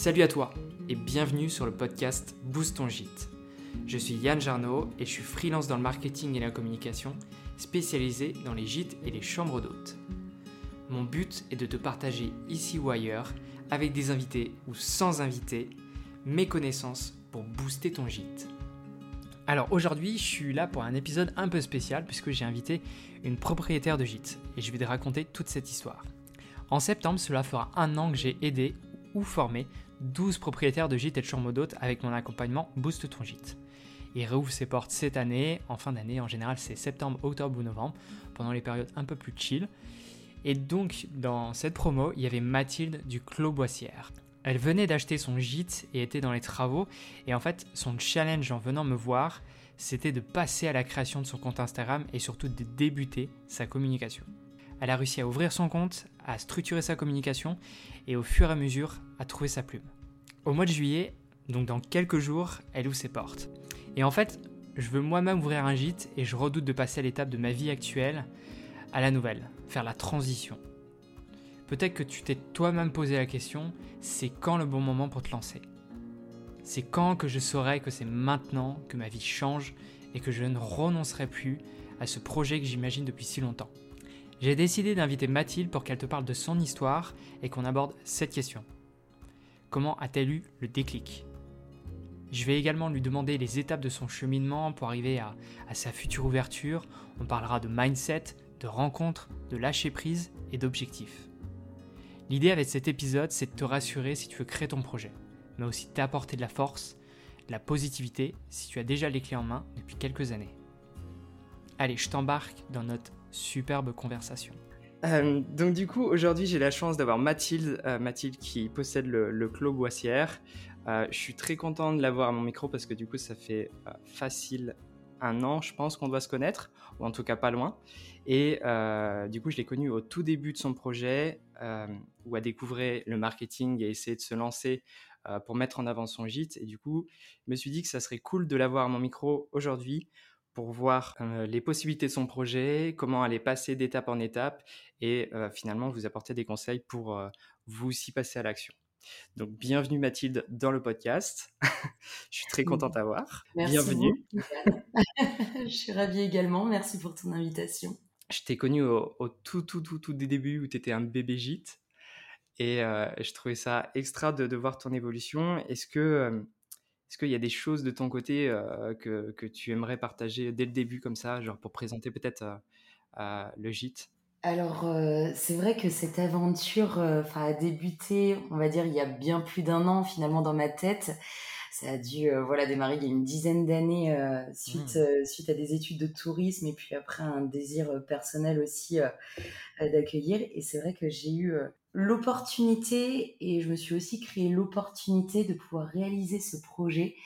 Salut à toi et bienvenue sur le podcast Boost ton gîte. Je suis Yann Jarno et je suis freelance dans le marketing et la communication, spécialisé dans les gîtes et les chambres d'hôtes. Mon but est de te partager ici ou ailleurs, avec des invités ou sans invités, mes connaissances pour booster ton gîte. Alors aujourd'hui, je suis là pour un épisode un peu spécial puisque j'ai invité une propriétaire de gîte et je vais te raconter toute cette histoire. En septembre, cela fera un an que j'ai aidé ou formé 12 propriétaires de gîtes et de chambres d'hôtes avec mon accompagnement Boost ton gîte. Il réouvre ses portes cette année, en fin d'année, en général c'est septembre, octobre ou novembre, pendant les périodes un peu plus chill. Et donc dans cette promo, il y avait Mathilde du Clos Boissière. Elle venait d'acheter son gîte et était dans les travaux, et en fait son challenge en venant me voir, c'était de passer à la création de son compte Instagram et surtout de débuter sa communication. Elle a réussi à ouvrir son compte, à structurer sa communication et au fur et à mesure à trouver sa plume. Au mois de juillet, donc dans quelques jours, elle ouvre ses portes. Et en fait, je veux moi-même ouvrir un gîte et je redoute de passer à l'étape de ma vie actuelle à la nouvelle, faire la transition. Peut-être que tu t'es toi-même posé la question, c'est quand le bon moment pour te lancer? C'est quand que je saurai que c'est maintenant que ma vie change et que je ne renoncerai plus à ce projet que j'imagine depuis si longtemps? J'ai décidé d'inviter Mathilde pour qu'elle te parle de son histoire et qu'on aborde cette question. Comment a-t-elle eu le déclic? Je vais également lui demander les étapes de son cheminement pour arriver à, sa future ouverture. On parlera de mindset, de rencontres, de lâcher prise et d'objectifs. L'idée avec cet épisode, c'est de te rassurer si tu veux créer ton projet, mais aussi t'apporter de la force, de la positivité si tu as déjà les clés en main depuis quelques années. Allez, je t'embarque dans notre superbe conversation. Euh, donc du coup, aujourd'hui, j'ai la chance d'avoir Mathilde, euh, Mathilde qui possède le, le Clos Boissière. Euh, je suis très content de l'avoir à mon micro parce que du coup, ça fait facile un an, je pense qu'on doit se connaître, ou en tout cas pas loin. Et du coup, je l'ai connue au tout début de son projet, où elle découvrait le marketing et essayé de se lancer pour mettre en avant son gîte. Et du coup, je me suis dit que ça serait cool de l'avoir à mon micro aujourd'hui pour voir les possibilités de son projet, comment aller passer d'étape en étape et finalement vous apporter des conseils pour vous aussi passer à l'action. Donc bienvenue Mathilde dans le podcast. je suis très contente d'avoir. Merci bienvenue. je suis ravie également. Merci pour ton invitation. Je t'ai connu au, tout tout tout tout des débuts où tu étais un bébé gîte et je trouvais ça extra de, de voir ton évolution. Est-ce que est-ce qu'il y a des choses de ton côté que, que, tu aimerais partager dès le début comme ça, genre pour présenter peut-être le gîte? Alors c'est vrai que cette aventure a débuté, on va dire, il y a bien plus d'un an finalement dans ma tête. Ça a dû voilà, démarrer il y a une dizaine d'années suite, mmh. suite à des études de tourisme et puis après un désir personnel aussi d'accueillir. Et c'est vrai que j'ai eu l'opportunité et je me suis aussi créé l'opportunité de pouvoir réaliser ce projet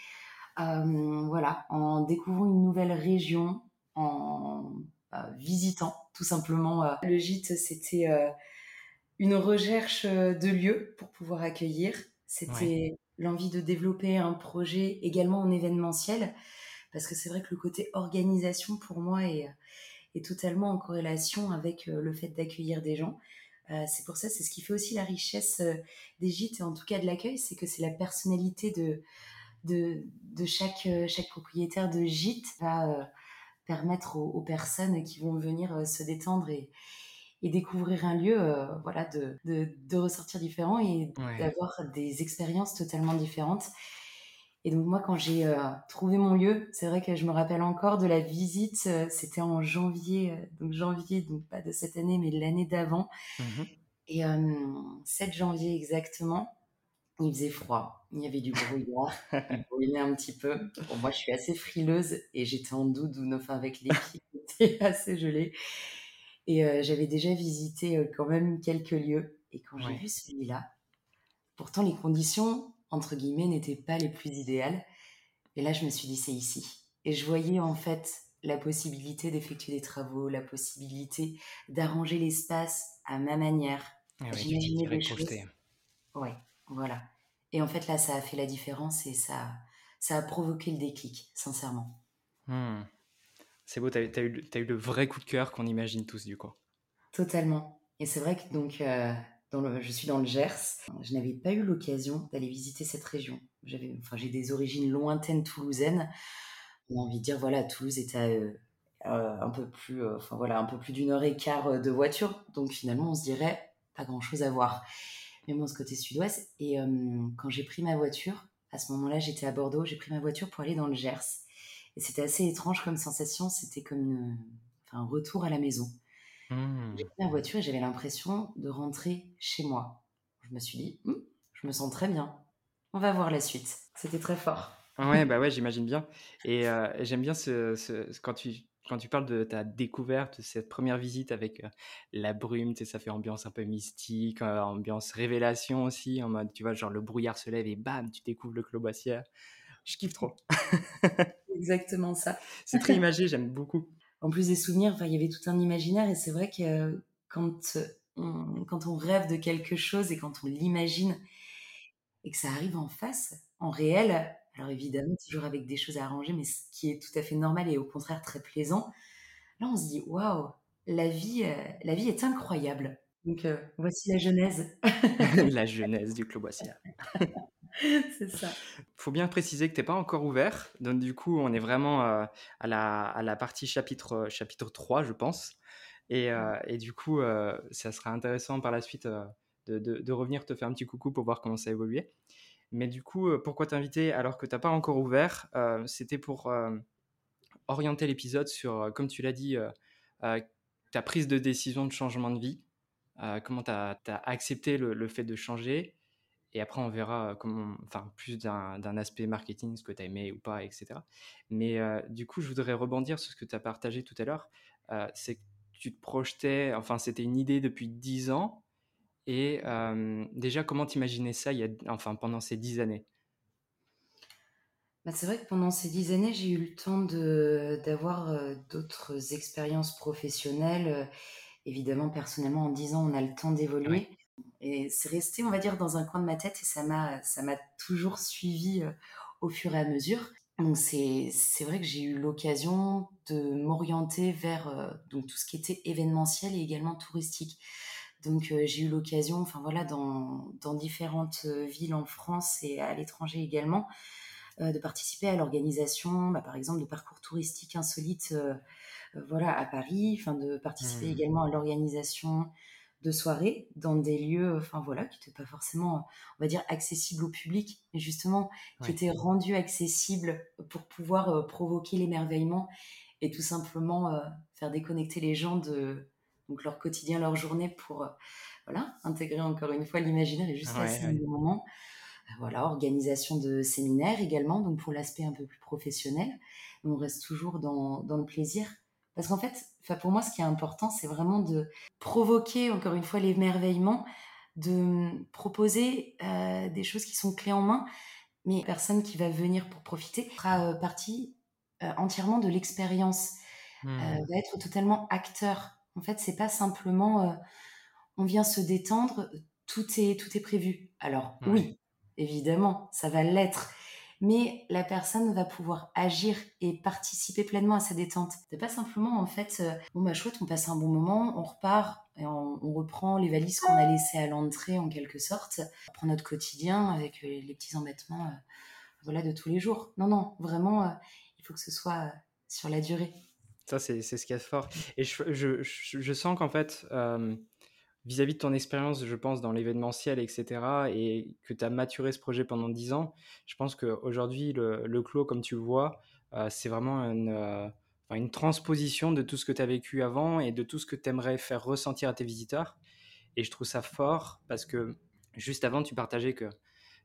euh, voilà en découvrant une nouvelle région en euh, visitant tout simplement euh, le gîte c'était une recherche de lieux pour pouvoir accueillir c'était l'envie de développer un projet également en événementiel parce que c'est vrai que le côté organisation pour moi est, totalement en corrélation avec le fait d'accueillir des gens. Euh, c'est pour ça, c'est ce qui fait aussi la richesse euh, des gîtes et en tout cas de l'accueil, c'est que c'est la personnalité de, de, chaque, euh, chaque propriétaire de gîte va permettre aux, personnes qui vont venir se détendre et, et découvrir un lieu, voilà, de, de, ressortir différent et d'avoir des expériences totalement différentes. Et donc moi, quand j'ai euh, trouvé mon lieu, c'est vrai que je me rappelle encore de la visite. Euh, c'était en janvier, euh, donc janvier, donc pas de cette année, mais de l'année d'avant. Mmh Et 7 janvier exactement, il faisait froid. Il y avait du brouillard. il brûlait un petit peu. Bon, moi, je suis assez frileuse et j'étais en doudoune, enfin avec les pieds assez gelés. Et j'avais déjà visité quand même quelques lieux. Et quand j'ai vu celui-là, pourtant les conditions entre guillemets, n'étaient pas les plus idéales. Et là, je me suis dit, c'est ici. Et je voyais en fait la possibilité d'effectuer des travaux, la possibilité d'arranger l'espace à ma manière. Ah J'imaginais des choses. Ouais, voilà. Et en fait, là, ça a fait la différence et ça, ça a provoqué le déclic, sincèrement. Hmm. C'est beau, tu as, eu, le vrai coup de cœur qu'on imagine tous, du coup. Totalement. Et c'est vrai que donc, euh, je suis dans le Gers. Je n'avais pas eu l'occasion d'aller visiter cette région. J'avais, enfin, j'ai des origines lointaines toulousaines. On a envie de dire, voilà, Toulouse est à euh, euh, un peu plus, enfin voilà, un peu plus d'une heure et quart de voiture. Donc finalement, on se dirait pas grand-chose à voir. Mais moi, ce côté sud-ouest. Et quand j'ai pris ma voiture, à ce moment-là, j'étais à Bordeaux. J'ai pris ma voiture pour aller dans le Gers. Et c'était assez étrange comme sensation. C'était comme un retour à la maison. Mmh. J'ai pris ma voiture et j'avais l'impression de rentrer chez moi. Je me suis dit, «Hum, je me sens très bien. On va voir la suite. C'était très fort. Ouais, bah ouais, j'imagine bien. Et euh, j'aime bien ce, quand tu quand tu parles de ta découverte, cette première visite avec euh, la brume, tu sais, ça fait ambiance un peu mystique, euh, ambiance révélation aussi, en mode, tu vois, genre le brouillard se lève et bam, tu découvres le Clos Boissière. Je kiffe trop. Exactement ça. C'est très imagé, j'aime beaucoup en plus des souvenirs, il y avait tout un imaginaire et c'est vrai que quand on, quand on rêve de quelque chose et quand on l'imagine et que ça arrive en face, en réel, alors évidemment toujours avec des choses à arranger, mais ce qui est tout à fait normal et au contraire très plaisant, là on se dit waouh, la vie, euh, la vie est incroyable. Donc euh, voici la genèse. la genèse du Clos Boissière. c'est ça. faut bien préciser que tu n'es pas encore ouvert. Donc, du coup, on est vraiment euh, à, la, à, la, partie chapitre, euh, chapitre 3, je pense. Et, euh, et du coup, ça sera intéressant par la suite de, de, revenir te faire un petit coucou pour voir comment ça a évolué. Mais du coup, pourquoi t'inviter alors que tu n'as pas encore ouvert C'était pour orienter l'épisode sur, comme tu l'as dit, ta prise de décision de changement de vie. comment tu as, accepté le, le, fait de changer et après, on verra comment, enfin, plus d'un aspect marketing, ce que tu as aimé ou pas, etc. Mais du coup, je voudrais rebondir sur ce que tu as partagé tout à l'heure. c'est que tu te projetais, enfin, c'était une idée depuis 10 ans. Et déjà, comment t'imaginais ça il y a, enfin, pendant ces 10 années? Bah, C'est vrai que pendant ces 10 années, j'ai eu le temps d'avoir d'autres expériences professionnelles. évidemment, personnellement, en 10 ans, on a le temps d'évoluer. Et c'est resté, on va dire, dans un coin de ma tête et ça m'a, ça m'a toujours suivi euh, au fur et à mesure. Donc c'est, c'est vrai que j'ai eu l'occasion de m'orienter vers euh, donc tout ce qui était événementiel et également touristique. Donc euh, j'ai eu l'occasion, enfin voilà, dans, dans différentes villes en France et à l'étranger également, de participer à l'organisation, bah, par exemple, de parcours touristiques insolites, voilà, à Paris, enfin de participer mmh. également à l'organisation de soirée dans des lieux, enfin voilà, qui n'étaient pas forcément, on va dire, accessibles au public, mais justement qui étaient rendus accessibles pour pouvoir euh, provoquer l'émerveillement et tout simplement euh, faire déconnecter les gens de donc leur quotidien, leur journée pour euh, voilà intégrer encore une fois l'imaginaire et juste un moment. Voilà, organisation de séminaires également, donc pour l'aspect un peu plus professionnel. On reste toujours dans, dans le plaisir parce qu'en fait, pour moi, ce qui est important, c'est vraiment de provoquer, encore une fois, l'émerveillement, de proposer euh, des choses qui sont clés en main, mais la personne qui va venir pour profiter fera euh, partie euh, entièrement de l'expérience, mmh. va être totalement acteur. En fait, c'est pas simplement on vient se détendre, tout est, tout est prévu. Alors, oui, évidemment, ça va l'être mais la personne va pouvoir agir et participer pleinement à sa détente. C'est pas simplement en fait, euh, bon bah chouette, on passe un bon moment, on repart on, reprend les valises qu'on a laissées à l'entrée en quelque sorte, prend notre quotidien avec euh, les, petits embêtements, euh, voilà, de tous les jours. Non, non, vraiment, il faut que ce soit sur la durée. Ça, c'est ce qu'il y a fort. Et je, je, je sens qu'en fait, vis-à-vis de ton expérience, je pense, dans l'événementiel, etc., et que tu as maturé ce projet pendant 10 ans, je pense qu'aujourd'hui, le, le clos, comme tu le vois, euh, c'est vraiment une, euh, une, transposition de tout ce que tu as vécu avant et de tout ce que tu aimerais faire ressentir à tes visiteurs. Et je trouve ça fort parce que juste avant, tu partageais que,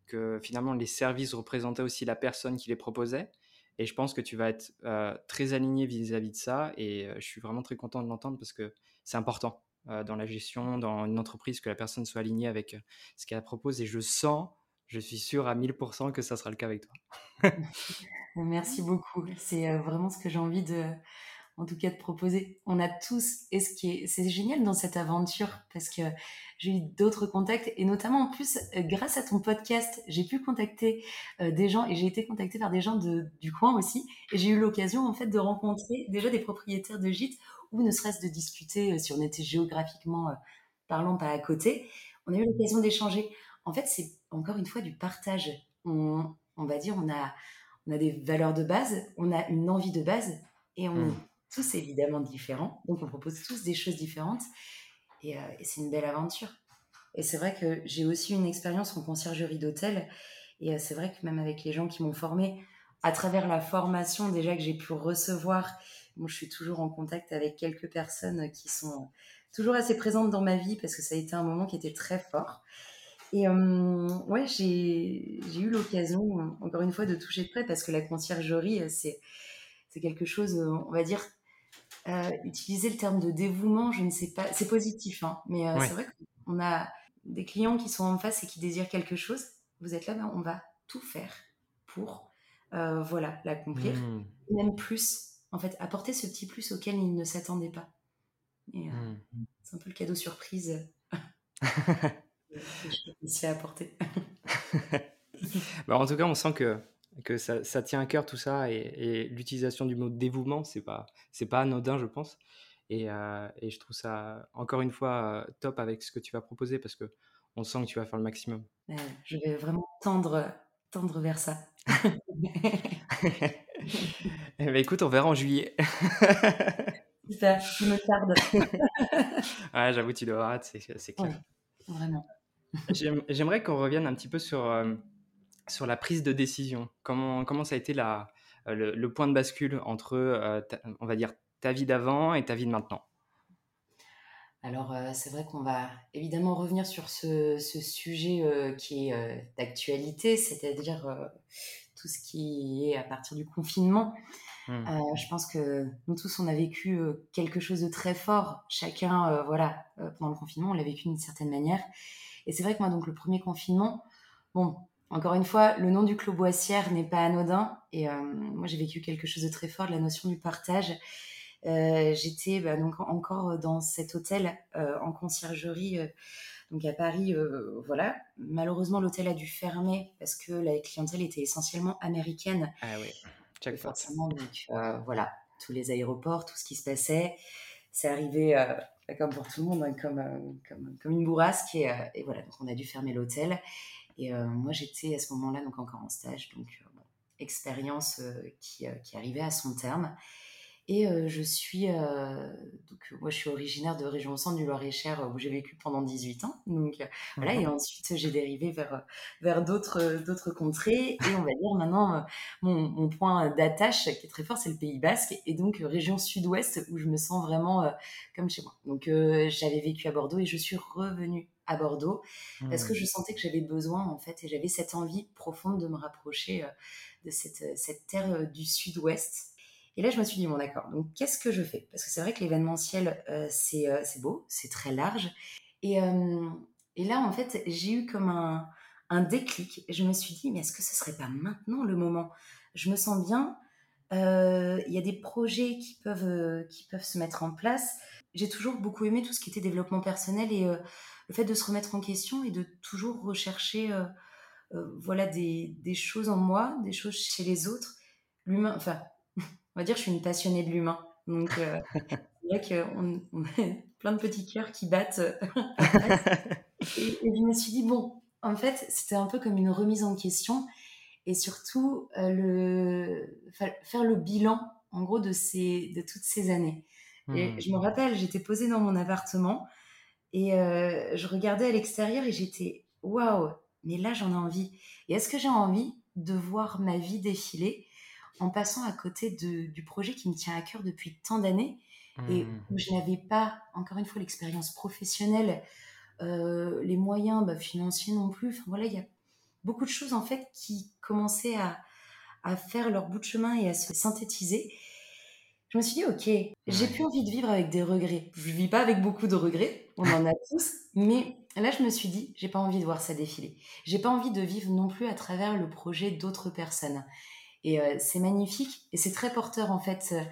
que finalement, les services représentaient aussi la personne qui les proposait. Et je pense que tu vas être euh, très aligné vis-à-vis de ça. Et je suis vraiment très content de l'entendre parce que c'est important. Euh, dans la gestion, dans une entreprise, que la personne soit alignée avec euh, ce qu'elle propose. Et je sens, je suis sûr à 1000% que ça sera le cas avec toi. Merci beaucoup. C'est euh, vraiment ce que j'ai envie de, en tout cas, de proposer. On a tous, et ce qui est, c'est génial dans cette aventure parce que j'ai eu d'autres contacts et notamment en plus, grâce à ton podcast, j'ai pu contacter des gens et j'ai été contactée par des gens du coin aussi. Et j'ai eu l'occasion en fait de rencontrer déjà des propriétaires de gîtes ou ne serait-ce de discuter euh, si on était géographiquement euh, parlant, pas à côté, on a eu l'occasion d'échanger. En fait, c'est encore une fois du partage. On, va dire, on a, on a des valeurs de base, on a une envie de base, et on mmh. Tous évidemment différents. Donc, on propose tous des choses différentes, et, euh, et c'est une belle aventure. Et c'est vrai que j'ai aussi une expérience en conciergerie d'hôtel, et euh, c'est vrai que même avec les gens qui m'ont formé, à travers la formation déjà que j'ai pu recevoir, moi, je suis toujours en contact avec quelques personnes qui sont toujours assez présentes dans ma vie parce que ça a été un moment qui était très fort. Et euh, ouais, j'ai eu l'occasion, encore une fois, de toucher de près parce que la conciergerie, c'est quelque chose, on va dire, euh, utiliser le terme de dévouement, je ne sais pas, c'est positif, hein, mais euh, c'est vrai qu'on a des clients qui sont en face et qui désirent quelque chose. Vous êtes là, ben, on va tout faire pour voilà l'accomplir, mmh. même plus, en fait, apporter ce petit plus auquel ils ne s'attendaient pas. Mmh. c'est un peu le cadeau surprise ici à apporter. bah, en tout cas, on sent que, que ça, ça tient à cœur tout ça et, l'utilisation du mot dévouement, c'est pas, c'est pas anodin, je pense. Et, euh, et, je trouve ça encore une fois top avec ce que tu vas proposer parce que on sent que tu vas faire le maximum. je vais vraiment tendre, tendre vers ça. eh ben, écoute, on verra en juillet. Super, je me tarde. ouais, j'avoue, tu dois hâte, c'est clair vraiment. J'aimerais qu'on revienne un petit peu sur, euh, sur la prise de décision. Comment, comment ça a été la, euh, le, point de bascule entre, euh, on va dire, ta vie d'avant et ta vie de maintenant? Alors, c'est vrai qu'on va évidemment revenir sur ce, ce sujet qui est d'actualité, c'est-à-dire tout ce qui est à partir du confinement. Mmh. Euh, je pense que nous tous, on a vécu euh, quelque chose de très fort. Chacun, euh, voilà, pendant le confinement, on l'a vécu d'une certaine manière. Et c'est vrai que moi, donc, le premier confinement, bon, encore une fois, le nom du Clos Boissière n'est pas anodin. Et moi, j'ai vécu quelque chose de très fort, de la notion du partage. J'étais bah, donc encore dans cet hôtel en conciergerie. donc à Paris, voilà. Malheureusement, l'hôtel a dû fermer parce que la clientèle était essentiellement américaine. Ah oui. Forcément, donc euh, voilà, tous les aéroports, tout ce qui se passait, c'est arrivé euh, comme pour tout le monde, hein, comme, euh, comme, comme, une bourrasque. Et, et, voilà, donc on a dû fermer l'hôtel. Et moi, j'étais à ce moment-là donc encore en stage, donc expérience qui, qui, arrivait à son terme. Et je suis, donc moi je suis originaire de région centre du Loir-et-Cher où j'ai vécu pendant 18 ans. Donc voilà, et ensuite j'ai dérivé vers, vers d'autres, d'autres contrées. Et on va dire maintenant, mon, mon point d'attache qui est très fort, c'est le Pays Basque. Et donc région sud-ouest où je me sens vraiment comme chez moi. Donc j'avais vécu à Bordeaux et je suis revenue à Bordeaux parce que mmh. je sentais que j'avais besoin en fait et j'avais cette envie profonde de me rapprocher de cette, cette terre du sud-ouest et là, je me suis dit, bon, d'accord, donc qu'est-ce que je fais? Parce que c'est vrai que l'événementiel, euh, euh, c'est beau, c'est très large. Et, euh, et, là, en fait, j'ai eu comme un, un déclic. Je me suis dit, mais est-ce que ce serait pas maintenant le moment? Je me sens bien. Il y a des projets qui peuvent, qui peuvent se mettre en place. J'ai toujours beaucoup aimé tout ce qui était développement personnel et le fait de se remettre en question et de toujours rechercher voilà, des, des choses en moi, des choses chez les autres. L'humain, enfin, on va dire, je suis une passionnée de l'humain. Donc, euh, c'est vrai qu'on on a plein de petits cœurs qui battent. et, je me suis dit, bon, en fait, c'était un peu comme une remise en question et surtout euh, le, faire le bilan, en gros, de, ces, de toutes ces années. Et mmh. je me rappelle, j'étais posée dans mon appartement et euh, je regardais à l'extérieur et j'étais, waouh, mais là, j'en ai envie. Et est-ce que j'ai envie de voir ma vie défiler en passant à côté du projet qui me tient à cœur depuis tant d'années et mmh. où je n'avais pas, encore une fois, l'expérience professionnelle, euh, les moyens bah, financiers non plus. Enfin voilà, il y a beaucoup de choses en fait qui commençaient à, faire leur bout de chemin et à se synthétiser. Je me suis dit, ok, j'ai plus envie de vivre avec des regrets. Je vis pas avec beaucoup de regrets, on en a tous, mais là je me suis dit, j'ai pas envie de voir ça défiler. J'ai pas envie de vivre non plus à travers le projet d'autres personnes. Et euh, c'est magnifique et c'est très porteur en fait. Euh,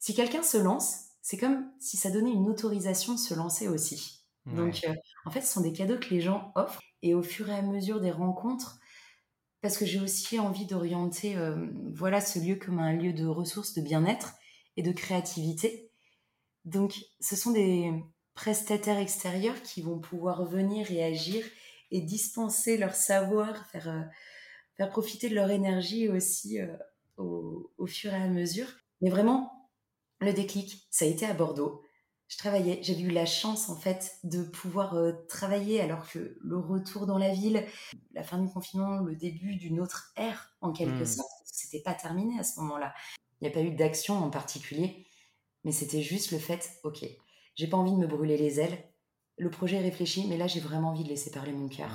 si quelqu'un se lance, c'est comme si ça donnait une autorisation de se lancer aussi. Donc euh, en fait, ce sont des cadeaux que les gens offrent et au fur et à mesure des rencontres, parce que j'ai aussi envie d'orienter voilà ce lieu comme un lieu de ressources, de bien-être et de créativité. Donc ce sont des, prestataires extérieurs qui vont pouvoir venir et agir et dispenser leur savoir, faire, euh, faire profiter de leur énergie aussi euh, au, au, fur et à mesure. Mais vraiment, le déclic, ça a été à Bordeaux. Je travaillais, j'avais eu la chance en fait de pouvoir euh, travailler alors que le retour dans la ville, la fin du confinement, le début d'une autre ère en quelque mmh. sorte, c'était pas terminé à ce moment-là. Il n'y a pas eu d'action en particulier, mais c'était juste le fait, ok, j'ai pas envie de me brûler les ailes, le projet est réfléchi, mais là, j'ai vraiment envie de laisser parler mon cœur.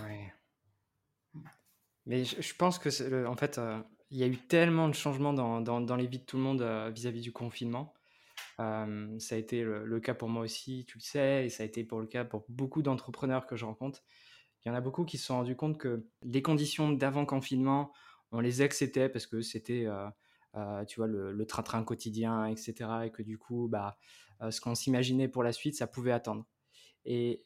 Mais je, pense que, en fait, euh, il y a eu tellement de changements dans, dans, les vies de tout le monde euh, vis-à-vis du confinement. Euh, ça a été le, cas pour moi aussi, tu le sais, et ça a été pour le cas pour beaucoup d'entrepreneurs que je rencontre. Il y en a beaucoup qui se sont rendus compte que les conditions d'avant confinement, on les acceptait parce que c'était, tu vois, le train-train quotidien, etc. Et que du coup, bah, ce qu'on s'imaginait pour la suite, ça pouvait attendre. Et,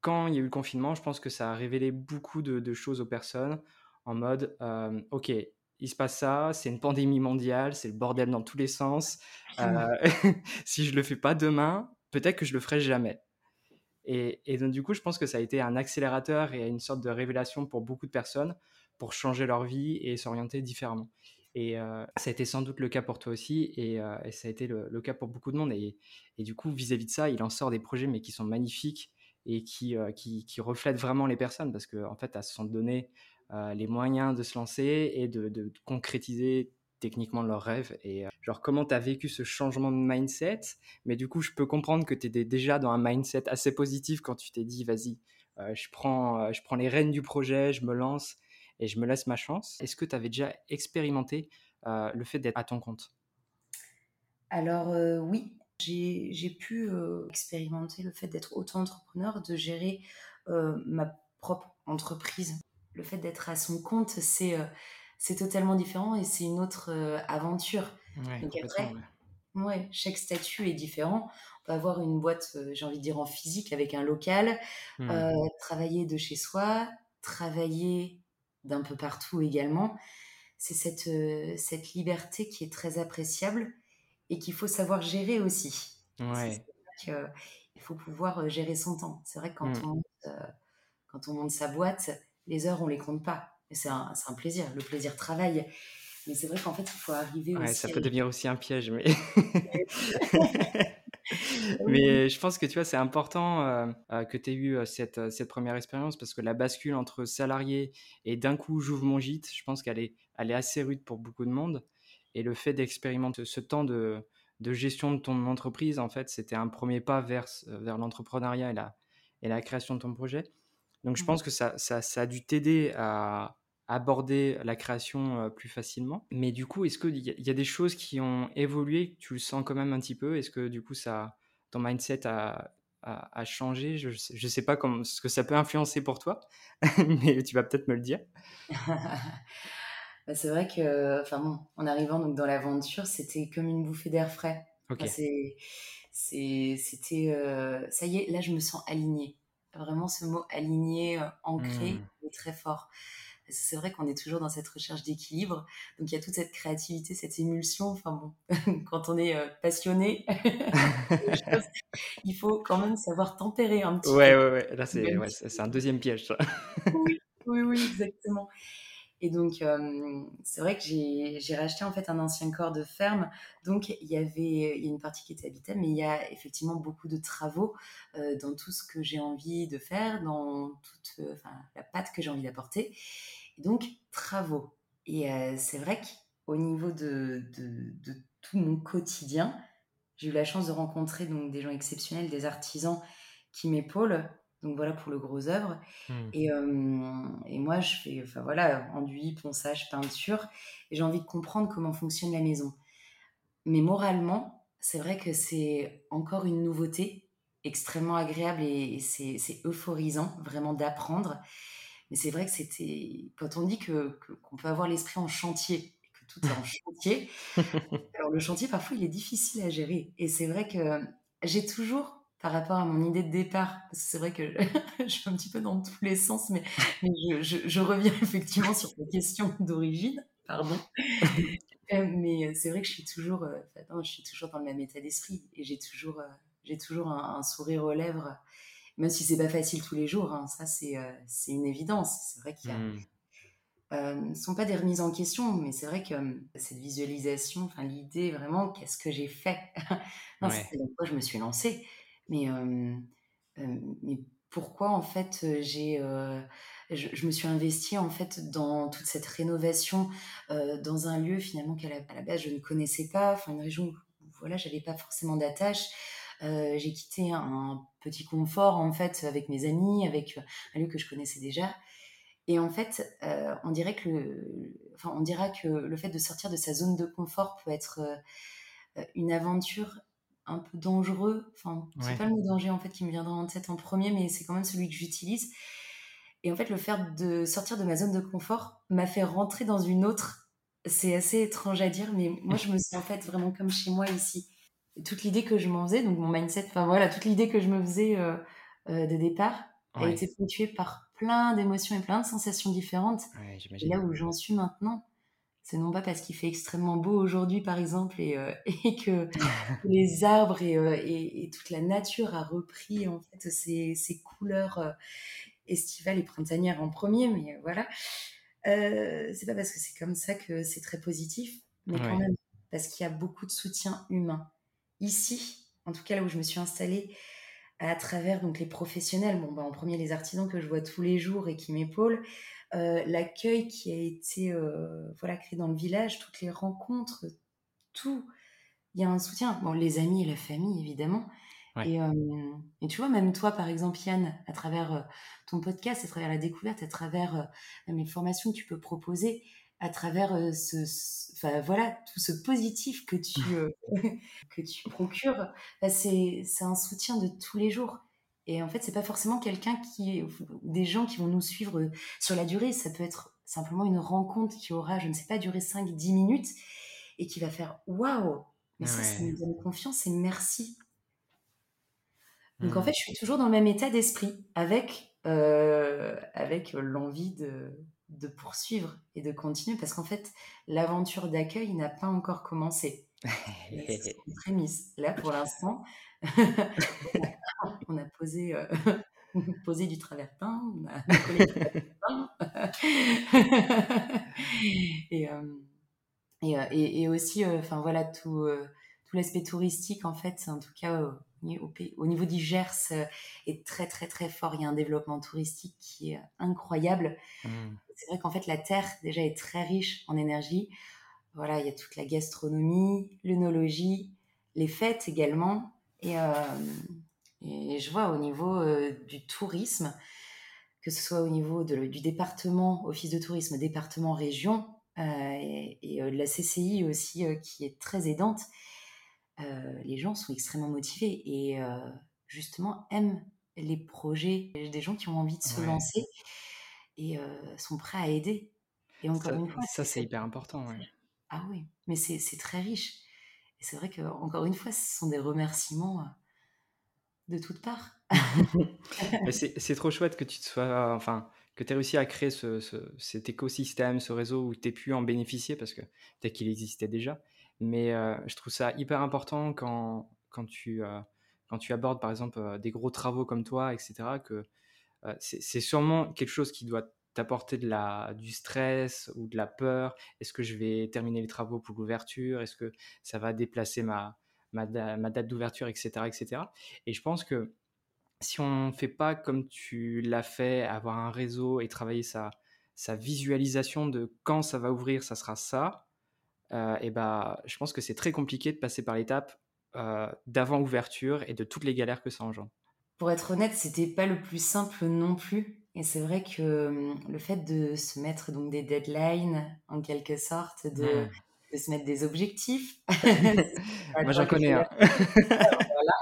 quand il y a eu le confinement, je pense que ça a révélé beaucoup de, choses aux personnes en mode, euh, ok, il se passe ça, c'est une pandémie mondiale, c'est le bordel dans tous les sens. Euh, si je le fais pas demain, peut-être que je le ferai jamais. Et, donc du coup, je pense que ça a été un accélérateur et une sorte de révélation pour beaucoup de personnes pour changer leur vie et s'orienter différemment. Et ça a été sans doute le cas pour toi aussi, et, ça a été le, cas pour beaucoup de monde. Et, du coup, vis-à-vis de ça, il en sort des projets, mais qui sont magnifiques et qui, reflètent vraiment les personnes parce qu'en en fait, elles se sont donné les moyens de se lancer et de, concrétiser techniquement leurs rêves. Et genre, comment tu as vécu ce changement de mindset? Mais du coup, je peux comprendre que tu étais déjà dans un mindset assez positif quand tu t'es dit, vas-y, je prends les rênes du projet, je me lance et je me laisse ma chance. Est-ce que tu avais déjà expérimenté le fait d'être à ton compte? Alors oui, j'ai pu euh, expérimenter le fait d'être auto-entrepreneur, de gérer euh, ma propre entreprise. Le fait d'être à son compte, c'est euh, totalement différent et c'est une autre aventure. Donc après, ouais. chaque statut est différent. On peut avoir une boîte, j'ai envie de dire en physique, avec un local, mmh. travailler de chez soi, travailler d'un peu partout également. C'est cette, cette liberté qui est très appréciable et qu'il faut savoir gérer aussi. Ouais. il faut pouvoir euh, gérer son temps. C'est vrai que quand, mmh. on monte, euh, quand on monte sa boîte, les heures, on les compte pas. C'est un, un, plaisir. Le plaisir travaille. Mais c'est vrai qu'en fait, il faut arriver ouais, aussi. Ça peut devenir aussi un piège. Mais... mais je pense que tu vois, c'est important euh, que tu aies eu cette, cette, première expérience parce que la bascule entre salarié et d'un coup j'ouvre mon gîte, je pense qu'elle est, elle est assez rude pour beaucoup de monde. Et le fait d'expérimenter ce temps de, gestion de ton entreprise, en fait, c'était un premier pas vers, vers l'entrepreneuriat et la, et la création de ton projet. Donc, je pense que ça, ça, a dû t'aider à aborder la création euh, plus facilement. Mais du coup, est-ce qu'il y, a des choses qui ont évolué Tu le sens quand même un petit peu? Est-ce que du coup, ça, ton mindset a, a, changé Je ne sais pas comment, ce que ça peut influencer pour toi, mais tu vas peut-être me le dire. Bah, c'est vrai que, enfin bon, en arrivant donc dans l'aventure, c'était comme une bouffée d'air frais. c'était, euh, ça y est, là je me sens alignée. Vraiment, ce mot aligné, euh, ancré, mmh. est très fort. C'est vrai qu'on est toujours dans cette recherche d'équilibre. Donc il y a toute cette créativité, cette émulsion. Enfin bon, quand on est euh, passionné, il faut quand même savoir tempérer un petit ouais, peu. Ouais, ouais, là c'est, ouais, un deuxième piège. Ça. oui, oui, oui, exactement. Et donc, c'est vrai que j'ai racheté en fait un ancien corps de ferme. Donc, il y avait a une partie qui était habitable, mais il y a effectivement beaucoup de travaux dans tout ce que j'ai envie de faire, dans toute la pâte que j'ai envie d'apporter. Donc, travaux. Et c'est vrai qu'au niveau de, de, de, tout mon quotidien, j'ai eu la chance de rencontrer donc, des gens exceptionnels, des artisans qui m'épaulent donc voilà pour le gros œuvre. Mmh. Et, et, moi, je fais enfin voilà, enduit, ponçage, peinture. Et j'ai envie de comprendre comment fonctionne la maison. Mais moralement, c'est vrai que c'est encore une nouveauté extrêmement agréable et, c'est euphorisant vraiment d'apprendre. Mais c'est vrai que c'était. Quand on dit que, qu'on peut avoir l'esprit en chantier que tout est en chantier, alors le chantier, parfois, il est difficile à gérer. Et c'est vrai que j'ai toujours par rapport à mon idée de départ, parce que c'est vrai que je, suis un petit peu dans tous les sens, mais, je, reviens effectivement sur ta question d'origine, pardon. Euh, mais c'est vrai que je suis toujours, euh, je suis toujours dans le même état d'esprit et j'ai toujours, euh, j'ai toujours un, sourire aux lèvres, même si c'est pas facile tous les jours. Hein. ça, c'est c'est une évidence. C'est vrai qu'il y a. Mmh. ne sont pas des remises en question, mais c'est vrai que cette visualisation, enfin l'idée vraiment, qu'est-ce que j'ai fait? Non, C'est je me suis lancée. Mais, mais pourquoi en fait j'ai je, me suis investie en fait dans toute cette rénovation dans un lieu finalement qu'à la, la, base je ne connaissais pas, enfin une région où voilà j'avais pas forcément d'attache. j'ai quitté un petit confort en fait avec mes amis, avec un lieu que je connaissais déjà. Et en fait, on dirait que, le, enfin, on dira que le fait de sortir de sa zone de confort peut être une aventure un peu dangereux. Enfin, c'est pas le mot danger en fait qui me viendra en tête en premier, mais c'est quand même celui que j'utilise. Et en fait, le fait de sortir de ma zone de confort m'a fait rentrer dans une autre. C'est assez étrange à dire, mais moi, je me sens en fait vraiment comme chez moi ici. toute l'idée que je m'en faisais, donc mon mindset, enfin voilà, toute l'idée que je me faisais euh, euh, de départ a été ponctuée par plein d'émotions et plein de sensations différentes. et là où j'en suis maintenant, c'est non pas parce qu'il fait extrêmement beau aujourd'hui, par exemple, et, euh, que les arbres euh, et, toute la nature a repris en fait ces, couleurs euh, estivales et printanières en premier, mais voilà. c'est pas parce que c'est comme ça que c'est très positif, mais quand même parce qu'il y a beaucoup de soutien humain. Ici, en tout cas là où je me suis installée, à travers donc les professionnels, bon, bah, en premier les artisans que je vois tous les jours et qui m'épaulent, l'accueil qui a été euh, voilà, créé dans le village, toutes les rencontres, tout. Il y a un soutien. Bon, les amis et la famille, évidemment. Et, euh, et, tu vois, même toi, par exemple, Yann, à travers ton podcast, à travers la découverte, à travers mes formations que tu peux proposer, à travers ce, voilà, tout ce positif que tu, que tu procures, bah, c'est un soutien de tous les jours. Et en fait, c'est pas forcément quelqu'un qui, des gens qui vont nous suivre sur la durée. Ça peut être simplement une rencontre qui aura, je ne sais pas, duré 5-10 minutes et qui va faire waouh, mais ça, ça me donne confiance et merci. Donc en mmh. fait, je suis toujours dans le même état d'esprit avec, euh, avec l'envie de, de poursuivre et de continuer parce qu'en fait, l'aventure d'accueil n'a pas encore commencé. C'est une prémisse. Là, pour l'instant, on a posé, euh, posé du travertin, on a collé du travertin. et, euh, et, euh, et, et, aussi, enfin voilà, tout, tout l'aspect touristique, en fait, en tout cas au, au niveau du Gers, est très très très fort. Il y a un développement touristique qui est incroyable. Mmh. C'est vrai qu'en fait, la terre déjà est très riche en énergie. Voilà, il y a toute la gastronomie, l'œnologie, les fêtes également. Et, euh, et je vois au niveau euh, du tourisme, que ce soit au niveau de, du département, office de tourisme, département, région, euh, et, de la CCI aussi, qui est très aidante, les gens sont extrêmement motivés et justement aiment les projets, des gens qui ont envie de se lancer et sont prêts à aider. Et encore ça, une fois, ça c'est hyper important. Ah oui, mais c'est très riche. Et c'est vrai que encore une fois, ce sont des remerciements euh, de toutes parts. c'est trop chouette que tu te sois, enfin, que tu aies réussi à créer ce, cet écosystème, ce réseau où tu aies pu en bénéficier parce que peut-être qu'il existait déjà. Mais euh, je trouve ça hyper important quand, quand, tu, euh, quand tu abordes par exemple des gros travaux comme toi, etc., que c'est sûrement quelque chose qui doit t'apporter de la, du stress ou de la peur? Est-ce que je vais terminer les travaux pour l'ouverture? Est-ce que ça va déplacer ma, date d'ouverture, etc., etc. Et je pense que si on ne fait pas comme tu l'as fait, avoir un réseau et travailler sa, sa visualisation de quand ça va ouvrir, ça sera ça, euh, et bah, je pense que c'est très compliqué de passer par l'étape euh, d'avant ouverture et de toutes les galères que ça engendre. Pour être honnête, c'était pas le plus simple non plus. Et c'est vrai que le fait de se mettre donc des deadlines, en quelque sorte, de, mmh. de se mettre des objectifs. Moi, j'en connais un. voilà.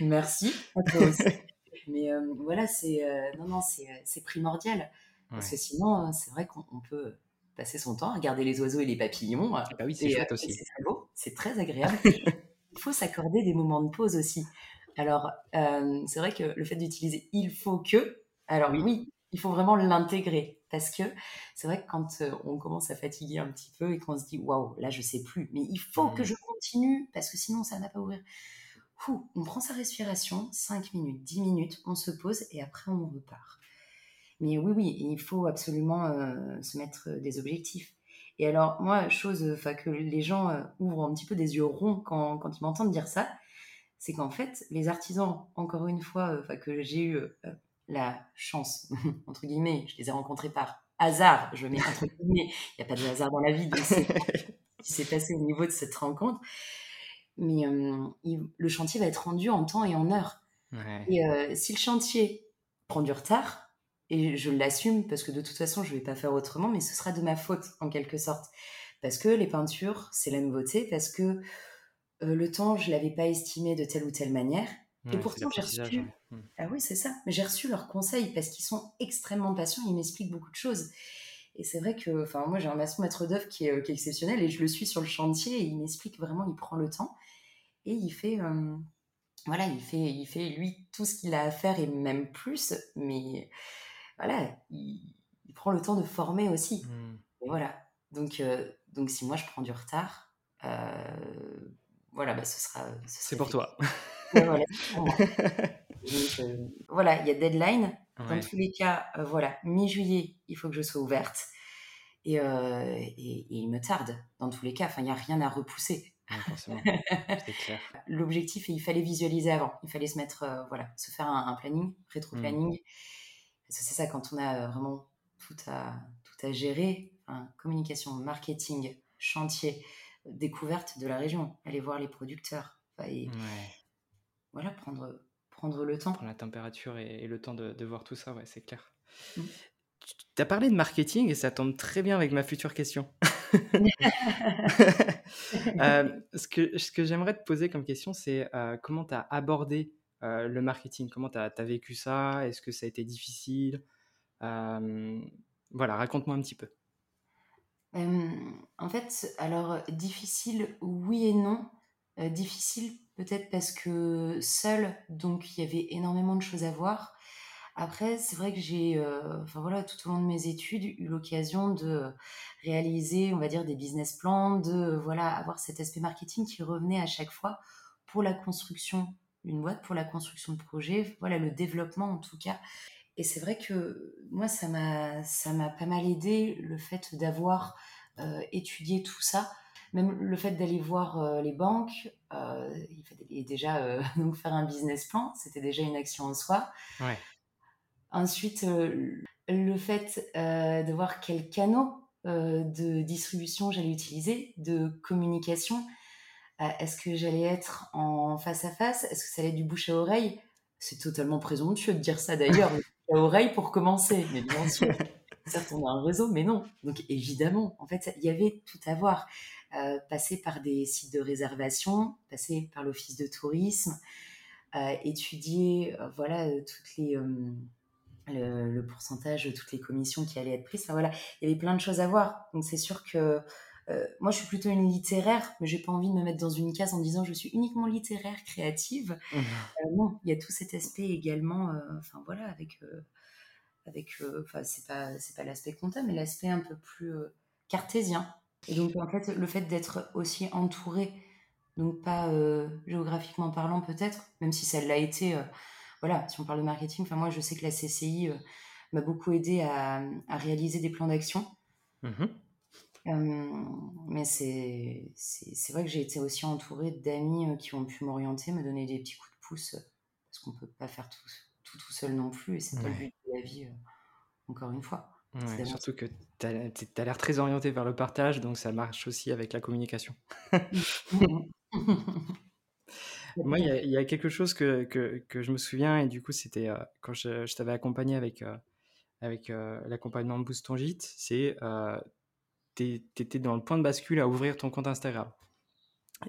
Merci à toi aussi. Mais voilà, c'est euh, non, non, c'est, euh, primordial. Parce que sinon, c'est vrai qu'on peut passer son temps à regarder les oiseaux et les papillons. Ah bah oui, c'est chouette euh, aussi. C'est très beau, c'est très agréable. Il faut s'accorder des moments de pause aussi. Alors, c'est vrai que le fait d'utiliser il faut que, alors oui, il faut vraiment l'intégrer parce que c'est vrai que quand euh, on commence à fatiguer un petit peu et qu'on se dit waouh là je sais plus mais il faut que mmh. je continue parce que sinon ça ne va pas ouvrir coup, on prend sa respiration, 5 minutes, 10 minutes, on se pose et après on repart. Mais oui, oui, il faut absolument euh, se mettre des objectifs. Et alors, moi, chose que les gens euh, ouvrent un petit peu des yeux ronds quand, quand ils m'entendent dire ça, c'est qu'en fait, les artisans, encore une fois, euh, que j'ai eu la chance, entre guillemets, je les ai rencontrés par hasard, je mets entre guillemets, il n'y a pas de hasard dans la vie, c'est qui s'est passé au niveau de cette rencontre. Mais le chantier va être rendu en temps et en heure. Et si le chantier prend du retard, et je l'assume parce que de toute façon, je ne vais pas faire autrement, mais ce sera de ma faute en quelque sorte. Parce que les peintures, c'est la nouveauté, parce que euh, le temps, je ne l'avais pas estimé de telle ou telle manière. Et pourtant, j'ai reçu. Hmm. Ah oui, c'est ça. Mais j'ai reçu leurs conseils parce qu'ils sont extrêmement patients, ils m'expliquent beaucoup de choses. Et c'est vrai que, enfin, moi, j'ai un maçon maître d'œuvre qui, est, exceptionnel et je le suis sur le chantier et il m'explique vraiment, il prend le temps et il fait, euh, voilà, il fait, il fait lui tout ce qu'il a à faire et même plus. Mais voilà, il, prend le temps de former aussi. Mmh. voilà. Donc, euh, donc, si moi je prends du retard, euh, voilà, bah, ce sera. C'est pour toi. Euh, voilà. il y a deadline. Dans tous les cas, voilà, mi-juillet, il faut que je sois ouverte. Et, et, il me tarde, dans tous les cas. Enfin, il n'y a rien à repousser. L'objectif, il fallait visualiser avant. Il fallait se mettre, voilà, se faire un, planning, rétro-planning. Mmh. C'est ça quand on a vraiment tout à, tout à gérer, communication, marketing, chantier, découverte de la région, aller voir les producteurs. Et, Voilà, prendre, prendre le temps. Prendre la température et, le temps de, voir tout ça, ouais, c'est clair. Mmh. Tu as parlé de marketing et ça tombe très bien avec ma future question. Euh, ce que, ce que j'aimerais te poser comme question, c'est euh, comment tu as abordé euh, le marketing, comment tu as, vécu ça? Est-ce que ça a été difficile? Voilà, raconte-moi un petit peu. en fait, alors difficile, oui et non. Difficile peut-être parce que seul, donc il y avait énormément de choses à voir. Après, c'est vrai que j'ai, enfin voilà, tout au long de mes études, eu l'occasion de réaliser, on va dire, des business plans, de voilà, avoir cet aspect marketing qui revenait à chaque fois pour la construction une boîte pour la construction de projets, voilà le développement en tout cas. Et c'est vrai que moi, ça m'a, ça m'a pas mal aidé le fait d'avoir euh, étudié tout ça, même le fait d'aller voir euh, les banques, euh, il fallait déjà donc faire un business plan, c'était déjà une action en soi. Ensuite, le fait de voir quels canaux de distribution j'allais utiliser, de communication, euh, est-ce que j'allais être en face à face? Est-ce que ça allait être du bouche à oreille? C'est totalement présomptueux de dire ça d'ailleurs. bouche à oreille pour commencer, mais bien sûr. Certes, on a un réseau, mais non. Donc évidemment, en fait, il y avait tout à voir. Euh, passer par des sites de réservation, passer par l'office de tourisme, euh, étudier voilà toutes les le, le, pourcentage de toutes les commissions qui allaient être prises. Enfin, voilà, il y avait plein de choses à voir. Donc c'est sûr que euh, moi, je suis plutôt une littéraire, mais j'ai pas envie de me mettre dans une case en disant je suis uniquement littéraire, créative. Mmh. Euh, non, il y a tout cet aspect également. Euh, enfin voilà, avec avec, enfin c'est pas c'est pas l'aspect comptable, mais l'aspect un peu plus cartésien. Et donc en fait, le fait d'être aussi entouré, donc pas géographiquement parlant peut-être, même si ça l'a été. voilà, si on parle de marketing, enfin moi je sais que la CCI m'a beaucoup aidé à, à, réaliser des plans d'action. Mmh mais c'est vrai que j'ai été aussi entourée d'amis qui ont pu m'orienter, me donner des petits coups de pouce, parce qu'on peut pas faire tout, tout, tout seul non plus, et c'est pas le but de la vie, encore une fois. surtout que tu as, l'air très orienté vers le partage, donc ça marche aussi avec la communication. Moi, il y, a quelque chose que, que, que, je me souviens, et du coup, c'était quand je, je t'avais accompagné avec, avec l'accompagnement de Boost ton gîte, c'est tu étais dans le point de bascule à ouvrir ton compte Instagram.